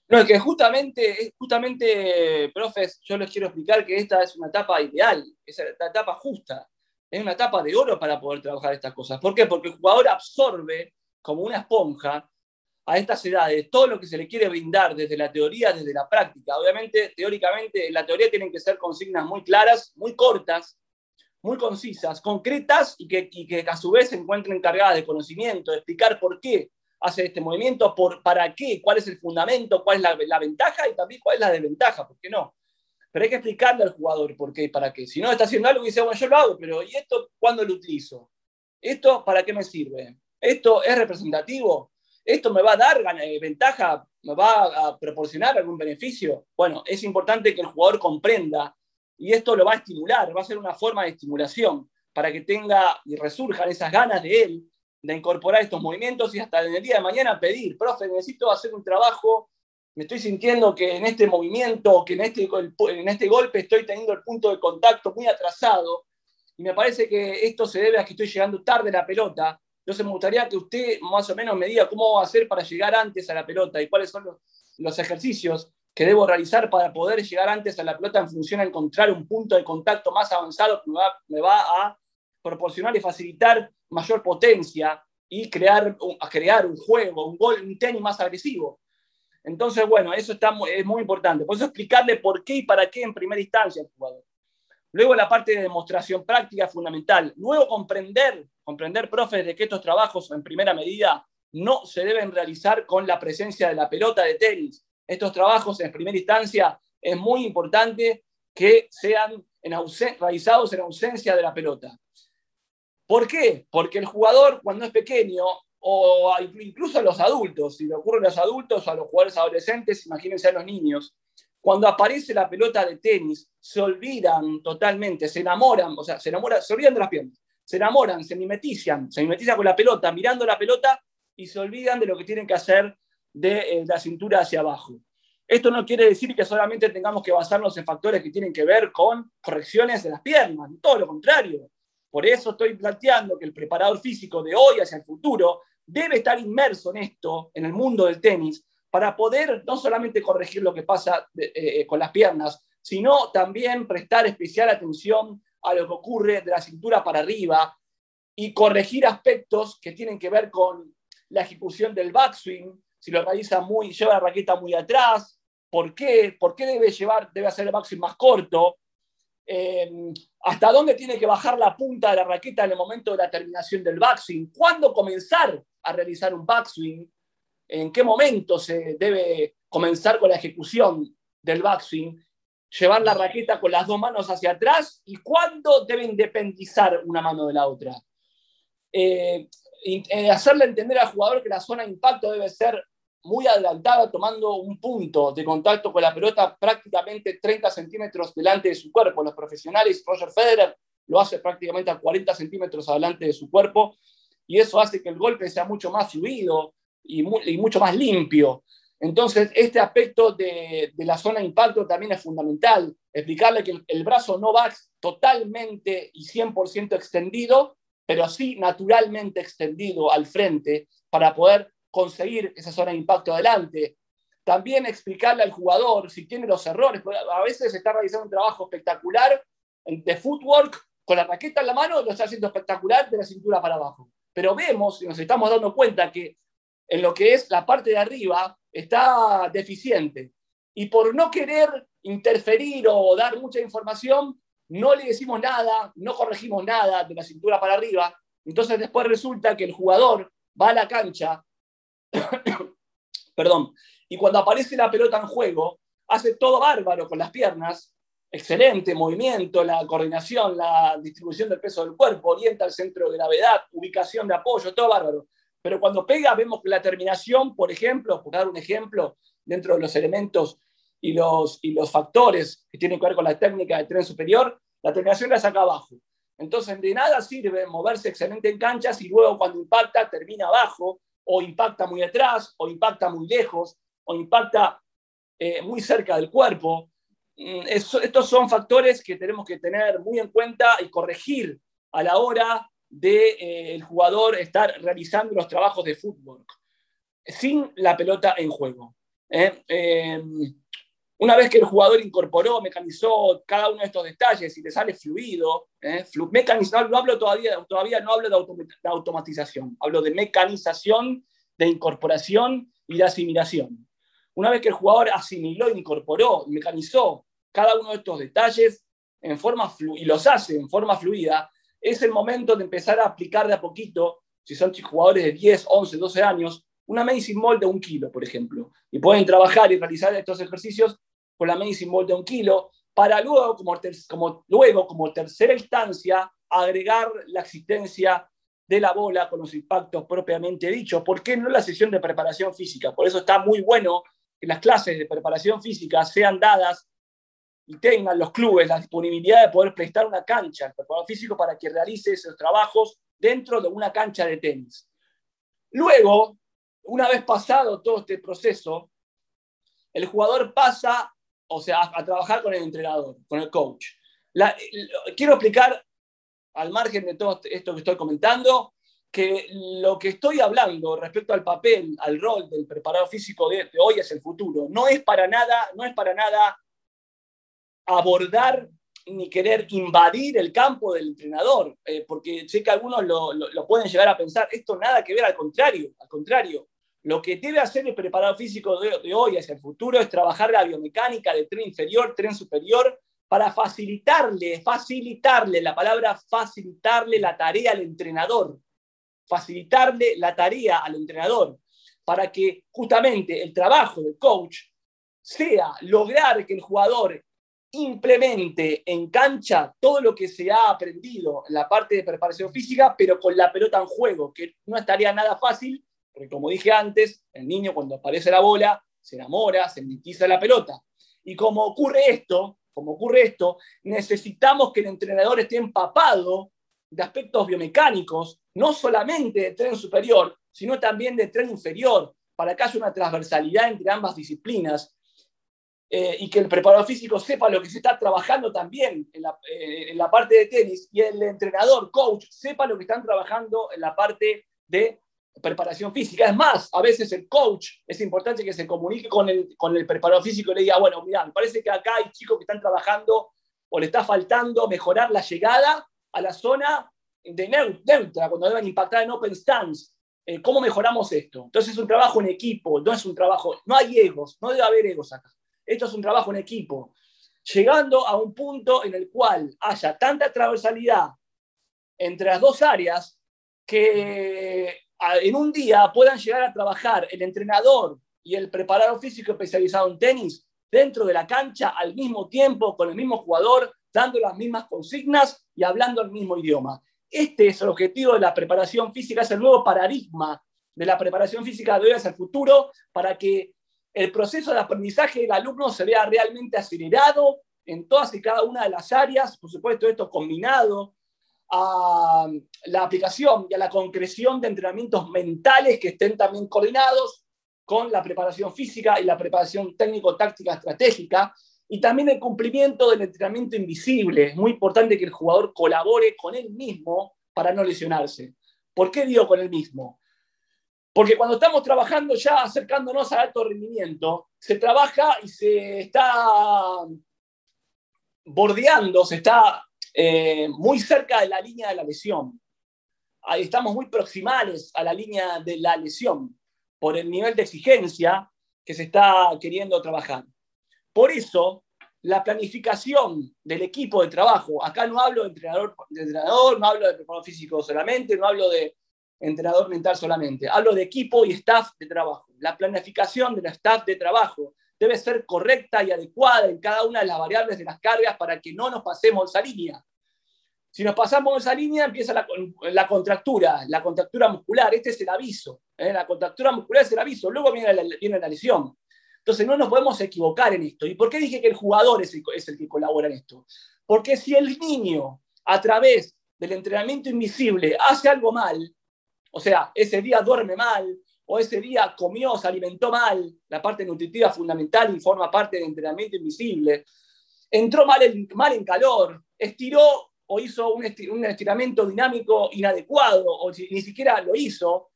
B: No, es que justamente, justamente, profes, yo les quiero explicar que esta es una etapa ideal, es la etapa justa es una etapa de oro para poder trabajar estas cosas. ¿Por qué? Porque el jugador absorbe como una esponja a estas edades todo lo que se le quiere brindar desde la teoría, desde la práctica. Obviamente, teóricamente, en la teoría tienen que ser consignas muy claras, muy cortas, muy concisas, concretas y que, a su vez se encuentren cargadas de conocimiento, de explicar por qué hace este movimiento, para qué, cuál es el fundamento, cuál es la, la ventaja y también cuál es la desventaja, ¿por qué no? Pero hay que explicarle al jugador por qué y para qué. Si no está haciendo algo y dice, bueno, yo lo hago, pero ¿y esto cuándo lo utilizo? ¿Esto para qué me sirve? ¿Esto es representativo? ¿Esto me va a dar eh, ventaja? ¿Me va a proporcionar algún beneficio? Bueno, es importante que el jugador comprenda y esto lo va a estimular, va a ser una forma de estimulación para que tenga y resurjan esas ganas de él de incorporar estos movimientos y hasta en el día de mañana pedir, profe, necesito hacer un trabajo me estoy sintiendo que en este movimiento, que en este, en este golpe estoy teniendo el punto de contacto muy atrasado, y me parece que esto se debe a que estoy llegando tarde a la pelota. Entonces me gustaría que usted más o menos me diga cómo va a hacer para llegar antes a la pelota y cuáles son los, los ejercicios que debo realizar para poder llegar antes a la pelota en función a encontrar un punto de contacto más avanzado que me va, me va a proporcionar y facilitar mayor potencia y crear, crear un juego, un gol, un tenis más agresivo. Entonces, bueno, eso está muy, es muy importante. Por eso explicarle por qué y para qué en primera instancia al jugador. Luego la parte de demostración práctica fundamental. Luego comprender, comprender, profes, de que estos trabajos en primera medida no se deben realizar con la presencia de la pelota de tenis. Estos trabajos en primera instancia es muy importante que sean realizados en ausencia de la pelota. ¿Por qué? Porque el jugador cuando es pequeño o incluso a los adultos, si le ocurre a los adultos o a los jugadores adolescentes, imagínense a los niños, cuando aparece la pelota de tenis, se olvidan totalmente, se enamoran, o sea, se enamoran, se olvidan de las piernas, se enamoran, se mimetizan, se mimetizan con la pelota, mirando la pelota y se olvidan de lo que tienen que hacer de eh, la cintura hacia abajo. Esto no quiere decir que solamente tengamos que basarnos en factores que tienen que ver con correcciones de las piernas, todo lo contrario. Por eso estoy planteando que el preparador físico de hoy hacia el futuro debe estar inmerso en esto, en el mundo del tenis, para poder no solamente corregir lo que pasa eh, eh, con las piernas, sino también prestar especial atención a lo que ocurre de la cintura para arriba y corregir aspectos que tienen que ver con la ejecución del backswing, si lo realiza muy, lleva la raqueta muy atrás, ¿por qué? ¿Por qué debe llevar, debe hacer el backswing más corto? Eh, hasta dónde tiene que bajar la punta de la raqueta en el momento de la terminación del backswing, cuándo comenzar a realizar un backswing, en qué momento se debe comenzar con la ejecución del backswing, llevar la raqueta con las dos manos hacia atrás y cuándo debe independizar una mano de la otra. Eh, eh, hacerle entender al jugador que la zona de impacto debe ser muy adelantada, tomando un punto de contacto con la pelota prácticamente 30 centímetros delante de su cuerpo. Los profesionales, Roger Federer lo hace prácticamente a 40 centímetros adelante de su cuerpo, y eso hace que el golpe sea mucho más fluido y, mucho más limpio. Entonces, este aspecto de, la zona de impacto también es fundamental. Explicarle que el, brazo no va totalmente y 100% extendido, pero sí naturalmente extendido al frente para poder conseguir esa zona de impacto adelante. También explicarle al jugador si tiene los errores, a veces está realizando un trabajo espectacular de footwork con la raqueta en la mano, lo está haciendo espectacular de la cintura para abajo. Pero vemos y nos estamos dando cuenta que en lo que es la parte de arriba está deficiente. Y por no querer interferir o dar mucha información, no le decimos nada, no corregimos nada de la cintura para arriba. Entonces después resulta que el jugador va a la cancha, perdón, y cuando aparece la pelota en juego, hace todo bárbaro con las piernas, excelente movimiento, la coordinación, la distribución del peso del cuerpo, orienta al centro de gravedad, ubicación de apoyo, todo bárbaro. Pero cuando pega, vemos que la terminación, por ejemplo, por dar un ejemplo, dentro de los elementos y los, y los factores que tienen que ver con la técnica de tren superior, la terminación la saca abajo. Entonces, de nada sirve moverse excelente en canchas y luego cuando impacta termina abajo, o impacta muy atrás, o impacta muy lejos, o impacta eh, muy cerca del cuerpo. Mm, estos son factores que tenemos que tener muy en cuenta y corregir a la hora de, eh, jugador estar realizando los trabajos de fútbol sin la pelota en juego. ¿eh? Em, una vez que el jugador incorporó, mecanizó cada uno de estos detalles y le sale fluido, ¿eh? no, hablo todavía, todavía no hablo de, automatización, hablo de mecanización, de incorporación y de asimilación. Una vez que el jugador asimiló, incorporó, mecanizó cada uno de estos detalles en forma y los hace en forma fluida, es el momento de empezar a aplicar de a poquito, si son jugadores de 10, 11, 12 años, una medicine ball de un kilo, por ejemplo. Y pueden trabajar y realizar estos ejercicios con la medicine ball de un kilo, para luego como, luego, como tercera instancia, agregar la existencia de la bola con los impactos propiamente dichos. ¿Por qué no la sesión de preparación física? Por eso está muy bueno que las clases de preparación física sean dadas y tengan los clubes la disponibilidad de poder prestar una cancha al preparador físico para que realice esos trabajos dentro de una cancha de tenis. Luego, una vez pasado todo este proceso, el jugador pasa, o sea, a, trabajar con el entrenador, con el coach. quiero explicar, al margen de todo esto que estoy comentando, que lo que estoy hablando respecto al papel, al rol del preparador físico de, hoy es el futuro. No es para nada, no es para nada abordar ni querer invadir el campo del entrenador, eh, porque sé que algunos lo, pueden llegar a pensar, esto nada que ver, al contrario, al contrario, lo que debe hacer el preparador físico de, hoy hacia el futuro es trabajar la biomecánica de tren inferior, tren superior, para facilitarle, facilitarle, la palabra facilitarle la tarea al entrenador, facilitarle la tarea al entrenador, para que justamente el trabajo del coach sea lograr que el jugador implemente en cancha todo lo que se ha aprendido en la parte de preparación física, pero con la pelota en juego, que no estaría nada fácil porque como dije antes, el niño cuando aparece la bola se enamora, se mitiza la pelota. Y como ocurre esto, como ocurre esto, necesitamos que el entrenador esté empapado de aspectos biomecánicos, no solamente de tren superior, sino también de tren inferior, para que haya una transversalidad entre ambas disciplinas eh, y que el preparador físico sepa lo que se está trabajando también en la, eh, en la parte de tenis y el entrenador, coach, sepa lo que están trabajando en la parte de preparación física. Es más, a veces el coach es importante que se comunique con el, con el preparador físico y le diga, bueno, mira, me parece que acá hay chicos que están trabajando o le está faltando mejorar la llegada a la zona de neutra, cuando deben impactar en open stance. Eh, ¿Cómo mejoramos esto? Entonces es un trabajo en equipo, no es un trabajo, no hay egos, no debe haber egos acá. Esto es un trabajo en equipo, llegando a un punto en el cual haya tanta transversalidad entre las dos áreas que en un día puedan llegar a trabajar el entrenador y el preparador físico especializado en tenis dentro de la cancha al mismo tiempo, con el mismo jugador, dando las mismas consignas y hablando el mismo idioma. Este es el objetivo de la preparación física, es el nuevo paradigma de la preparación física de hoy hacia el futuro para que el proceso de aprendizaje del alumno se vea realmente acelerado en todas y cada una de las áreas, por supuesto esto combinado a la aplicación y a la concreción de entrenamientos mentales que estén también coordinados con la preparación física y la preparación técnico-táctica estratégica, y también el cumplimiento del entrenamiento invisible. Es muy importante que el jugador colabore con él mismo para no lesionarse. ¿Por qué digo con el mismo? Porque cuando estamos trabajando ya acercándonos al alto rendimiento, se trabaja y se está bordeando, se está eh, muy cerca de la línea de la lesión. Ahí estamos muy proximales a la línea de la lesión por el nivel de exigencia que se está queriendo trabajar. Por eso, la planificación del equipo de trabajo, acá no hablo de entrenador, de entrenador no hablo de preparador físico solamente, no hablo de entrenador mental solamente, hablo de equipo y staff de trabajo. La planificación del staff de trabajo debe ser correcta y adecuada en cada una de las variables de las cargas para que no nos pasemos esa línea. Si nos pasamos esa línea, empieza la, contractura, la contractura muscular. Este es el aviso. ¿eh? La contractura muscular es el aviso. Luego viene la, viene la lesión. Entonces no nos podemos equivocar en esto. ¿Y por qué dije que el jugador es el, que colabora en esto? Porque si el niño, a través del entrenamiento invisible, hace algo mal, o sea, ese día duerme mal, o ese día comió, se alimentó mal, la parte nutritiva fundamental y forma parte del entrenamiento invisible, entró mal en, mal en calor, estiró o hizo un, estiramiento dinámico inadecuado, o ni siquiera lo hizo,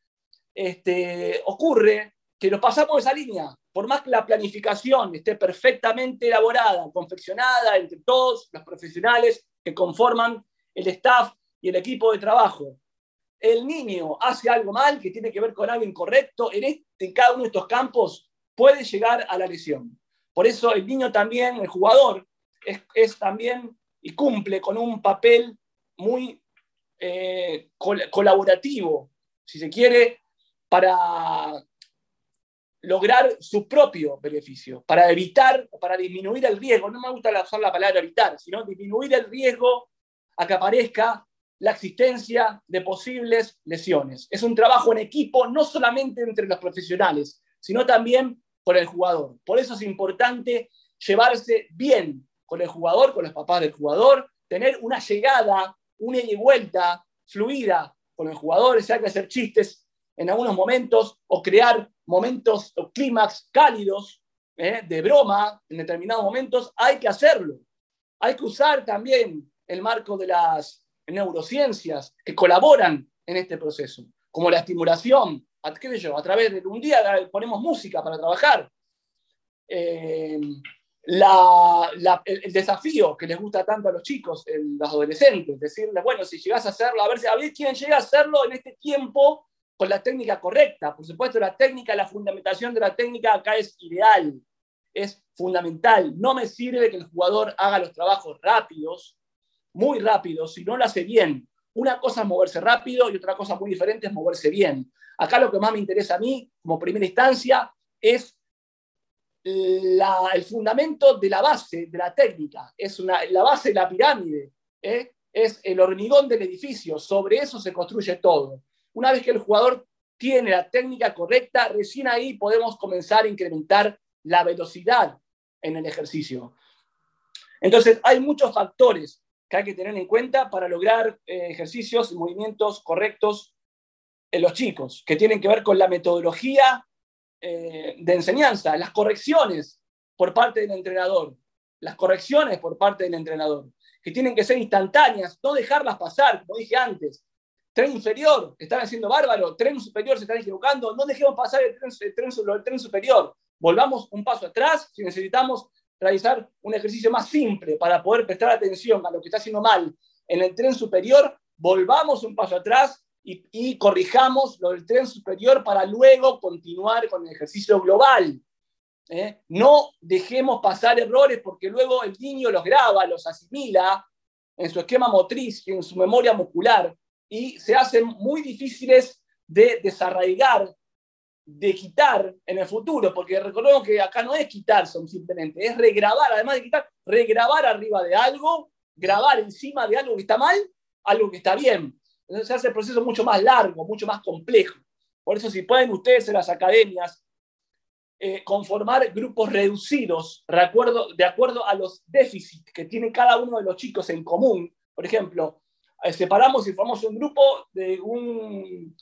B: este, ocurre que lo pasamos esa línea. Por más que la planificación esté perfectamente elaborada, confeccionada entre todos los profesionales que conforman el staff y el equipo de trabajo, el niño hace algo mal que tiene que ver con algo incorrecto, en, este, cada uno de estos campos puede llegar a la lesión. Por eso el niño también, el jugador, es, también y cumple con un papel muy eh, colaborativo, si se quiere, para lograr su propio beneficio, para evitar, para disminuir el riesgo, no me gusta usar la palabra evitar, sino disminuir el riesgo a que aparezca la existencia de posibles lesiones. Es un trabajo en equipo, no solamente entre los profesionales, sino también con el jugador. Por eso es importante llevarse bien con el jugador, con los papás del jugador, tener una llegada, una ida y vuelta fluida con el jugador, sea que hacer chistes en algunos momentos o crear momentos o clímax cálidos ¿eh? de broma en determinados momentos, hay que hacerlo. Hay que usar también el marco de las neurociencias que colaboran en este proceso, como la estimulación, a, a través de un día ponemos música para trabajar. Eh, el, desafío que les gusta tanto a los chicos, los adolescentes, decirles, bueno, si llegas a hacerlo, a ver, a ver quién llega a hacerlo en este tiempo con la técnica correcta. Por supuesto, la técnica, la fundamentación de la técnica acá es ideal, es fundamental. No me sirve que el jugador haga los trabajos rápidos, muy rápidos, si no lo hace bien. Una cosa es moverse rápido y otra cosa muy diferente es moverse bien. Acá lo que más me interesa a mí, como primera instancia, es el fundamento de la base de la técnica. Es la base de la pirámide. ¿eh? Es el hormigón del edificio. Sobre eso se construye todo. Una vez que el jugador tiene la técnica correcta, recién ahí podemos comenzar a incrementar la velocidad en el ejercicio. Entonces, hay muchos factores que hay que tener en cuenta para lograr eh, ejercicios y movimientos correctos en los chicos, que tienen que ver con la metodología eh, de enseñanza, las correcciones por parte del entrenador, las correcciones por parte del entrenador, que tienen que ser instantáneas, no dejarlas pasar, como dije antes, tren inferior, están haciendo bárbaro, tren superior se están equivocando, no dejemos pasar el tren, el tren, superior, volvamos un paso atrás si necesitamos realizar un ejercicio más simple para poder prestar atención a lo que está haciendo mal en el tren superior, volvamos un paso atrás y, corrijamos lo del tren superior para luego continuar con el ejercicio global. ¿eh? No dejemos pasar errores porque luego el niño los graba, los asimila en su esquema motriz y en su memoria muscular y se hacen muy difíciles de desarraigar, de quitar en el futuro, porque recordemos que acá no es quitar simplemente, es regrabar, además de quitar, regrabar arriba de algo, grabar encima de algo que está mal, algo que está bien. Entonces hace el proceso mucho más largo, mucho más complejo. Por eso si pueden ustedes en las academias eh, conformar grupos reducidos de acuerdo, de acuerdo a los déficits que tiene cada uno de los chicos en común, por ejemplo, eh, separamos y formamos un grupo de un,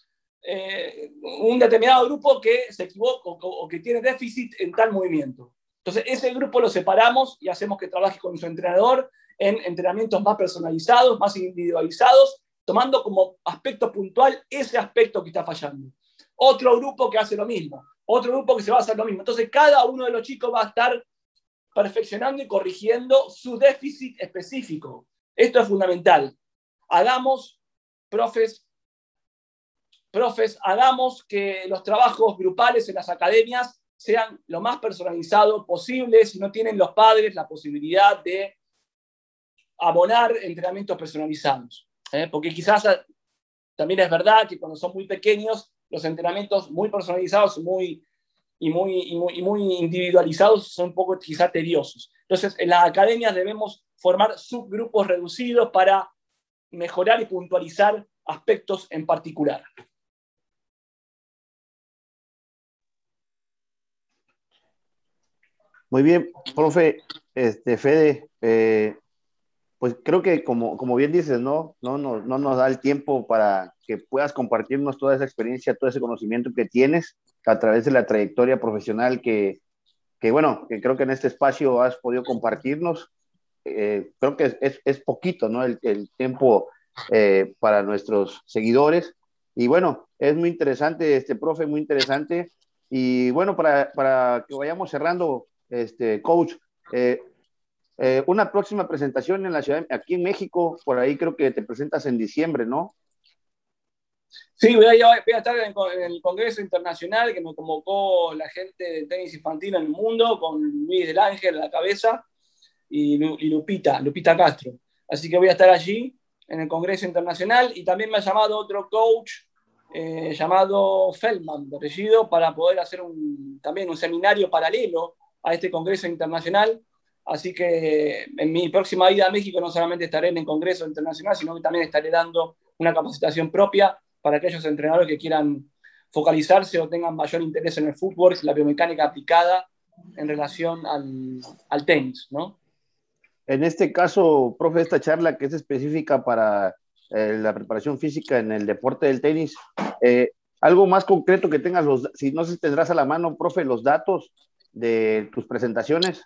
B: eh, un determinado grupo que se equivoca o, que tiene déficit en tal movimiento. Entonces, ese grupo lo separamos y hacemos que trabaje con su entrenador en entrenamientos más personalizados, más individualizados, tomando como aspecto puntual ese aspecto que está fallando. Otro grupo que hace lo mismo, otro grupo que se va a hacer lo mismo. Entonces, cada uno de los chicos va a estar perfeccionando y corrigiendo su déficit específico. Esto es fundamental. Hagamos, profes, profes, hagamos que los trabajos grupales en las academias sean lo más personalizados posible, si no tienen los padres la posibilidad de abonar entrenamientos personalizados. ¿eh? Porque quizás también es verdad que cuando son muy pequeños, los entrenamientos muy personalizados muy, y, muy, y muy, individualizados son un poco quizás tediosos. Entonces, en las academias debemos formar subgrupos reducidos para mejorar y puntualizar aspectos en particular.
C: Muy bien, profe, este, Fede, eh, pues creo que como, como bien dices, ¿no? No, no, no nos da el tiempo para que puedas compartirnos toda esa experiencia, todo ese conocimiento que tienes a través de la trayectoria profesional que, que bueno, que creo que en este espacio has podido compartirnos. Eh, creo que es, es, poquito, ¿no? El, el tiempo eh, para nuestros seguidores. Y bueno, es muy interesante, este profe, muy interesante. Y bueno, para, para que vayamos cerrando, este coach, eh, eh, una próxima presentación en la ciudad, aquí en México, por ahí creo que te presentas en diciembre, ¿no?
B: Sí, voy a, estar en, el Congreso Internacional que me convocó la gente de tenis infantil en el mundo, con Luis del Ángel a la cabeza y, Lupita, Lupita Castro. Así que voy a estar allí en el Congreso Internacional y también me ha llamado otro coach eh, llamado Feldman, de apellido, para poder hacer un, también un seminario paralelo a este Congreso Internacional Así que en mi próxima ida a México no solamente estaré en el Congreso Internacional, sino que también estaré dando una capacitación propia para aquellos entrenadores que quieran focalizarse o tengan mayor interés en el fútbol, la biomecánica aplicada en relación al, al tenis, ¿no?
C: En este caso, profe, esta charla que es específica para eh, la preparación física en el deporte del tenis, eh, algo más concreto que tengas los, si no se tendrás a la mano, profe, los datos de tus presentaciones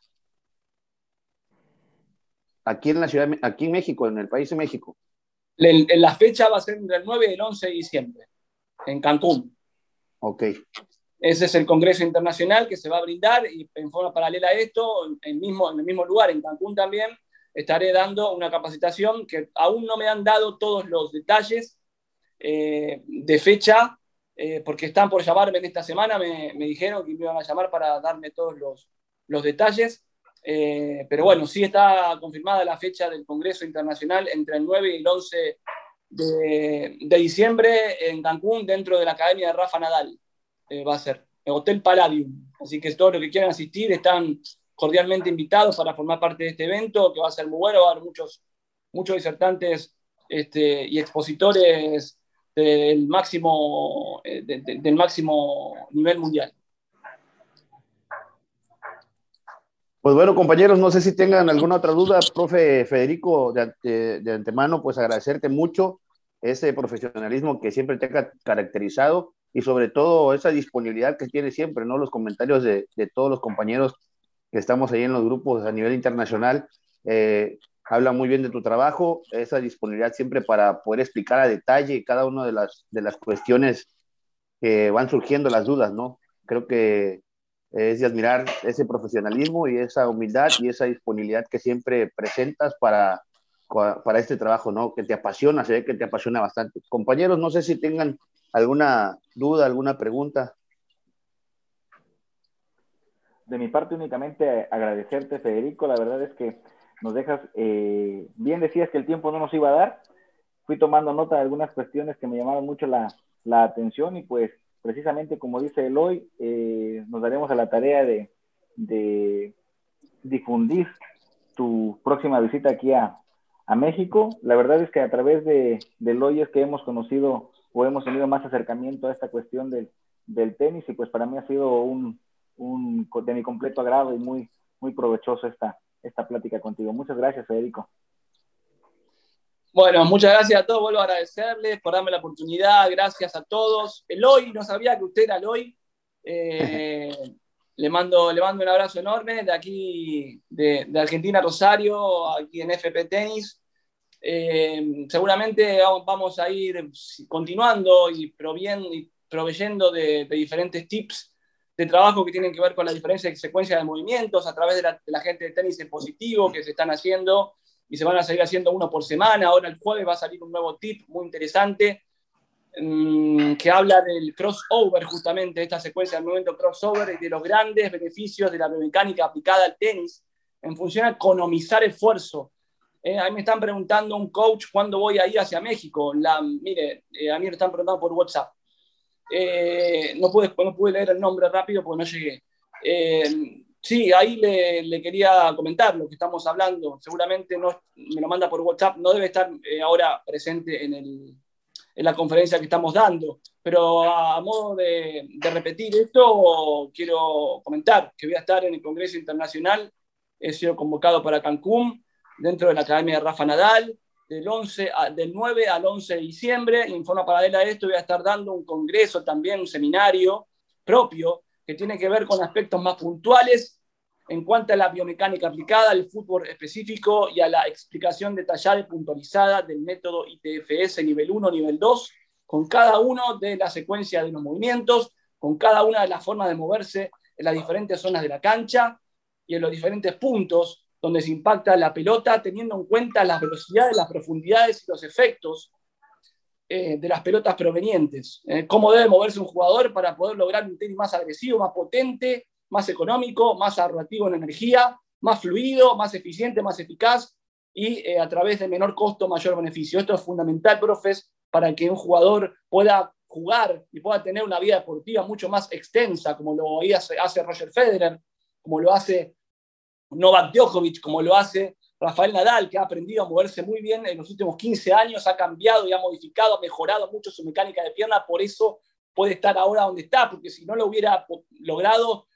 C: aquí en la ciudad, aquí en México, en el país de México?
B: La fecha va a ser entre el 9 y el 11 de diciembre, en Cancún.
C: Ok.
B: Ese es el Congreso Internacional que se va a brindar y en forma paralela a esto, en, mismo, en el mismo lugar, en Cancún también, estaré dando una capacitación que aún no me han dado todos los detalles eh, de fecha, eh, porque están por llamarme en esta semana, me, dijeron que me iban a llamar para darme todos los, detalles. Eh, pero bueno, sí está confirmada la fecha del Congreso Internacional entre el 9 y el 11 de, diciembre en Cancún, dentro de la Academia de Rafa Nadal. Eh, va a ser el Hotel Palladium. Así que todos los que quieran asistir están cordialmente invitados para formar parte de este evento, que va a ser muy bueno. Va a haber muchos, muchos disertantes este, y expositores del máximo, eh, del máximo nivel mundial.
C: Pues bueno, compañeros, no sé si tengan alguna otra duda. Profe Federico, de, antemano, pues agradecerte mucho ese profesionalismo que siempre te ha caracterizado y sobre todo esa disponibilidad que tiene siempre, ¿no? Los comentarios de, todos los compañeros que estamos ahí en los grupos a nivel internacional. Eh, habla muy bien de tu trabajo, esa disponibilidad siempre para poder explicar a detalle cada una de las, de las cuestiones que van surgiendo, las dudas, ¿no? Creo que es de admirar ese profesionalismo y esa humildad y esa disponibilidad que siempre presentas para, para este trabajo, ¿no? Que te apasiona, se ve que te apasiona bastante. Compañeros, no sé si tengan alguna duda, alguna pregunta.
A: De mi parte, únicamente agradecerte, Federico. La verdad es que nos dejas, eh, bien decías que el tiempo no nos iba a dar. Fui tomando nota de algunas cuestiones que me llamaron mucho la, la atención y pues precisamente como dice Eloy, eh, nos daremos a la tarea de, difundir tu próxima visita aquí a, México. La verdad es que a través de, de, Eloy es que hemos conocido o hemos tenido más acercamiento a esta cuestión del, tenis y pues para mí ha sido un, un, de mi completo agrado y muy, muy provechoso esta, esta plática contigo. Muchas gracias, Federico.
B: Bueno, muchas gracias a todos, vuelvo a agradecerles por darme la oportunidad, gracias a todos. Eloy, no sabía que usted era Eloy. Eh, le, mando, le mando un abrazo enorme de aquí, de, Argentina, Rosario, aquí en FP Tenis. Eh, seguramente vamos a ir continuando y, proveyendo de, diferentes tips de trabajo que tienen que ver con la diferencia de secuencia de movimientos a través de la, gente de tenis en positivo que se están haciendo y se van a seguir haciendo uno por semana. Ahora el jueves va a salir un nuevo tip muy interesante mm, que habla del crossover, justamente, de esta secuencia del movimiento crossover y de los grandes beneficios de la biomecánica aplicada al tenis en función a economizar esfuerzo. Eh, a mí me están preguntando un coach cuándo voy a ir hacia México. Mire, eh, a mí me están preguntando por WhatsApp. Eh, no, pude, no pude leer el nombre rápido porque no llegué. sí, ahí le, quería comentar lo que estamos hablando. Seguramente no, me lo manda por WhatsApp. No debe estar ahora presente en, el, en, la conferencia que estamos dando. Pero a, modo de, de repetir esto, quiero comentar que voy a estar en el Congreso Internacional. He sido convocado para Cancún dentro de la Academia de Rafa Nadal, del, 11 del 9 al 11 de diciembre. Y en forma paralela a esto voy a estar dando un congreso también, un seminario propio que tiene que ver con aspectos más puntuales en cuanto a la biomecánica aplicada, al fútbol específico y a la explicación detallada y puntualizada del método ITFS nivel 1, nivel 2, con cada uno de las secuencias de los movimientos, con cada una de las formas de moverse en las diferentes zonas de la cancha y en los diferentes puntos donde se impacta la pelota, teniendo en cuenta las velocidades, las profundidades y los efectos eh, de las pelotas provenientes. Eh, cómo debe moverse un jugador para poder lograr un tenis más agresivo, más potente, más económico, más ahorrativo en energía, más fluido, más eficiente, más eficaz y eh, a través de menor costo, mayor beneficio. Esto es fundamental, profes, para que un jugador pueda jugar y pueda tener una vida deportiva mucho más extensa, como lo hace Roger Federer, como lo hace Novak Djokovic, como lo hace Rafael Nadal, que ha aprendido a moverse muy bien en los últimos 15 años, ha cambiado y ha modificado, ha mejorado mucho su mecánica de pierna, por eso puede estar ahora donde está, porque si no lo hubiera logrado,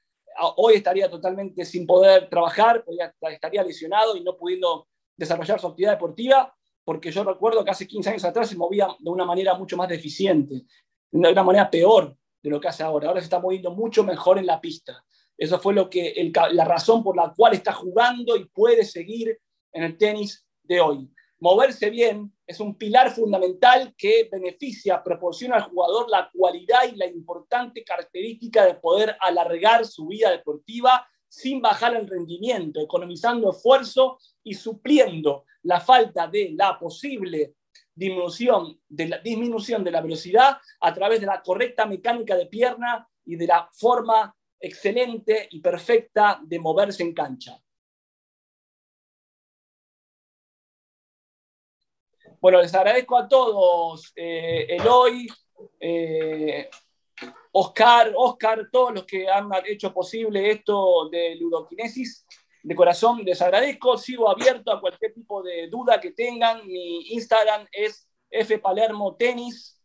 B: hoy estaría totalmente sin poder trabajar, estaría lesionado y no pudiendo desarrollar su actividad deportiva, porque yo recuerdo que hace 15 años atrás se movía de una manera mucho más deficiente, de una manera peor de lo que hace ahora. Ahora se está moviendo mucho mejor en la pista. Eso fue lo que la razón por la cual está jugando y puede seguir en el tenis de hoy. Moverse bien es un pilar fundamental que beneficia, proporciona al jugador la cualidad y la importante característica de poder alargar su vida deportiva sin bajar el rendimiento, economizando esfuerzo y supliendo la falta de la posible disminución de la, disminución de la velocidad a través de la correcta mecánica de pierna y de la forma excelente y perfecta de moverse en cancha. Bueno, les agradezco a todos, eh, Eloy, eh, Oscar, Oscar, todos los que han hecho posible esto de ludoquinesis. De corazón les agradezco, sigo abierto a cualquier tipo de duda que tengan. Mi Instagram es fpalermotenis.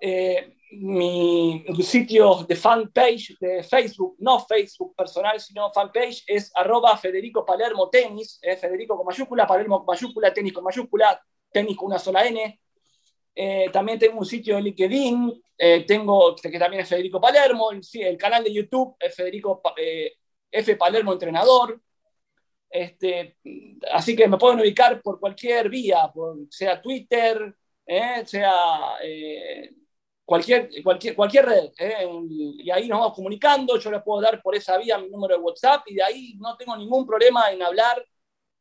B: Eh, mi sitio de fanpage de Facebook, no Facebook personal, sino fanpage, es arroba Federico Palermo Tenis, eh, Federico con mayúscula, Palermo con mayúscula, tenis con mayúscula, tenis con una sola N. Eh, también tengo un sitio de LinkedIn, tengo, que también es Federico Palermo, el, el canal de YouTube es Federico F. Palermo Entrenador. Este, así que me pueden ubicar por cualquier vía, sea Twitter, sea cualquier, cualquier, cualquier red. ¿eh? Y ahí nos vamos comunicando, yo les puedo dar por esa vía mi número de WhatsApp y de ahí no tengo ningún problema en hablar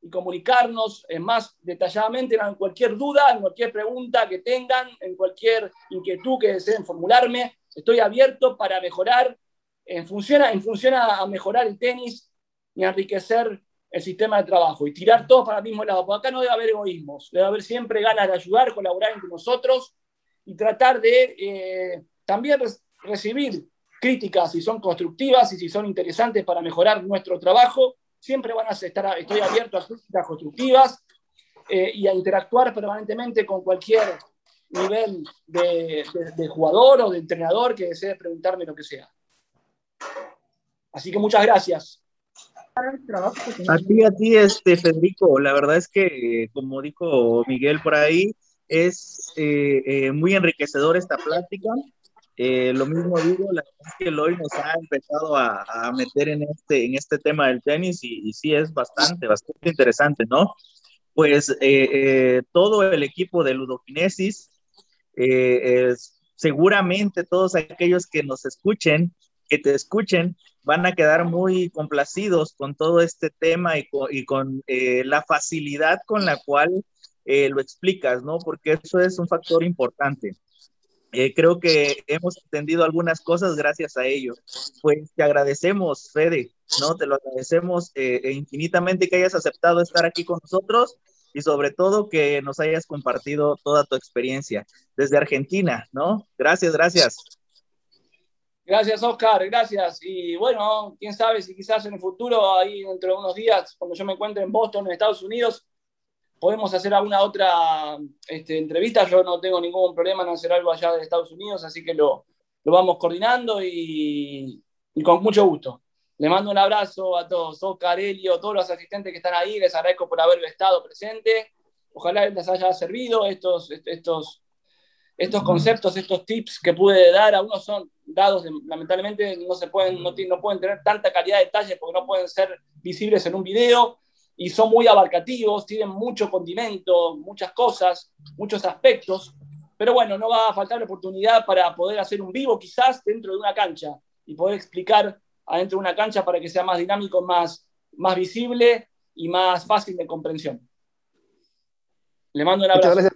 B: y comunicarnos más detalladamente en cualquier duda, en cualquier pregunta que tengan, en cualquier inquietud que deseen formularme. Estoy abierto para mejorar, en función en función a mejorar el tenis y enriquecer el sistema de trabajo y tirar todos para el mismo lado. Porque acá no debe haber egoísmos, debe haber siempre ganas de ayudar, colaborar entre nosotros y tratar de eh, también recibir críticas si son constructivas y si son interesantes para mejorar nuestro trabajo. Siempre van a estar, estoy abierto a críticas constructivas eh, y a interactuar permanentemente con cualquier nivel de, jugador o de entrenador que desee preguntarme lo que sea. Así que muchas gracias.
D: A ti, a ti, este, Federico, la verdad es que, como dijo Miguel por ahí, es eh, eh, muy enriquecedor esta plática. Eh, lo mismo digo, la es que hoy nos ha empezado a, meter en este, en este tema del tenis y, y, sí es bastante, bastante interesante, ¿no?
A: pues todo el equipo de Ludokinesis, seguramente todos aquellos que nos escuchen, que te escuchen, van a quedar muy complacidos con todo este tema y con, la facilidad con la cual lo explicas, ¿no? Porque eso es un factor importante. Eh, creo que hemos entendido algunas cosas gracias a ello. Pues te agradecemos, Fede, ¿no? Te lo agradecemos eh, e infinitamente que hayas aceptado estar aquí con nosotros y sobre todo que nos hayas compartido toda tu experiencia desde Argentina, ¿no? Gracias, gracias.
B: Gracias, Oscar, gracias. Y bueno, quién sabe si quizás en el futuro, ahí dentro de unos días, cuando yo me encuentre en Boston, en Estados Unidos, podemos hacer alguna otra este, entrevista. Yo no tengo ningún problema en hacer algo allá de Estados Unidos, así que lo, lo vamos coordinando y, y, con mucho gusto. Le mando un abrazo a todos, Oscar, Elio, todos los asistentes que están ahí. Les agradezco por haber estado presente. Ojalá les haya servido estos, estos, estos conceptos, estos tips que pude dar. Algunos son dados, lamentablemente no, se pueden, no, no pueden tener tanta calidad de detalle porque no pueden ser visibles en un video y son muy abarcativos, tienen mucho condimento, muchas cosas, muchos aspectos, pero bueno, no va a faltar la oportunidad para poder hacer un vivo quizás dentro de una cancha y poder explicar adentro de una cancha para que sea más dinámico, más, más visible y más fácil de comprensión. Le mando un abrazo.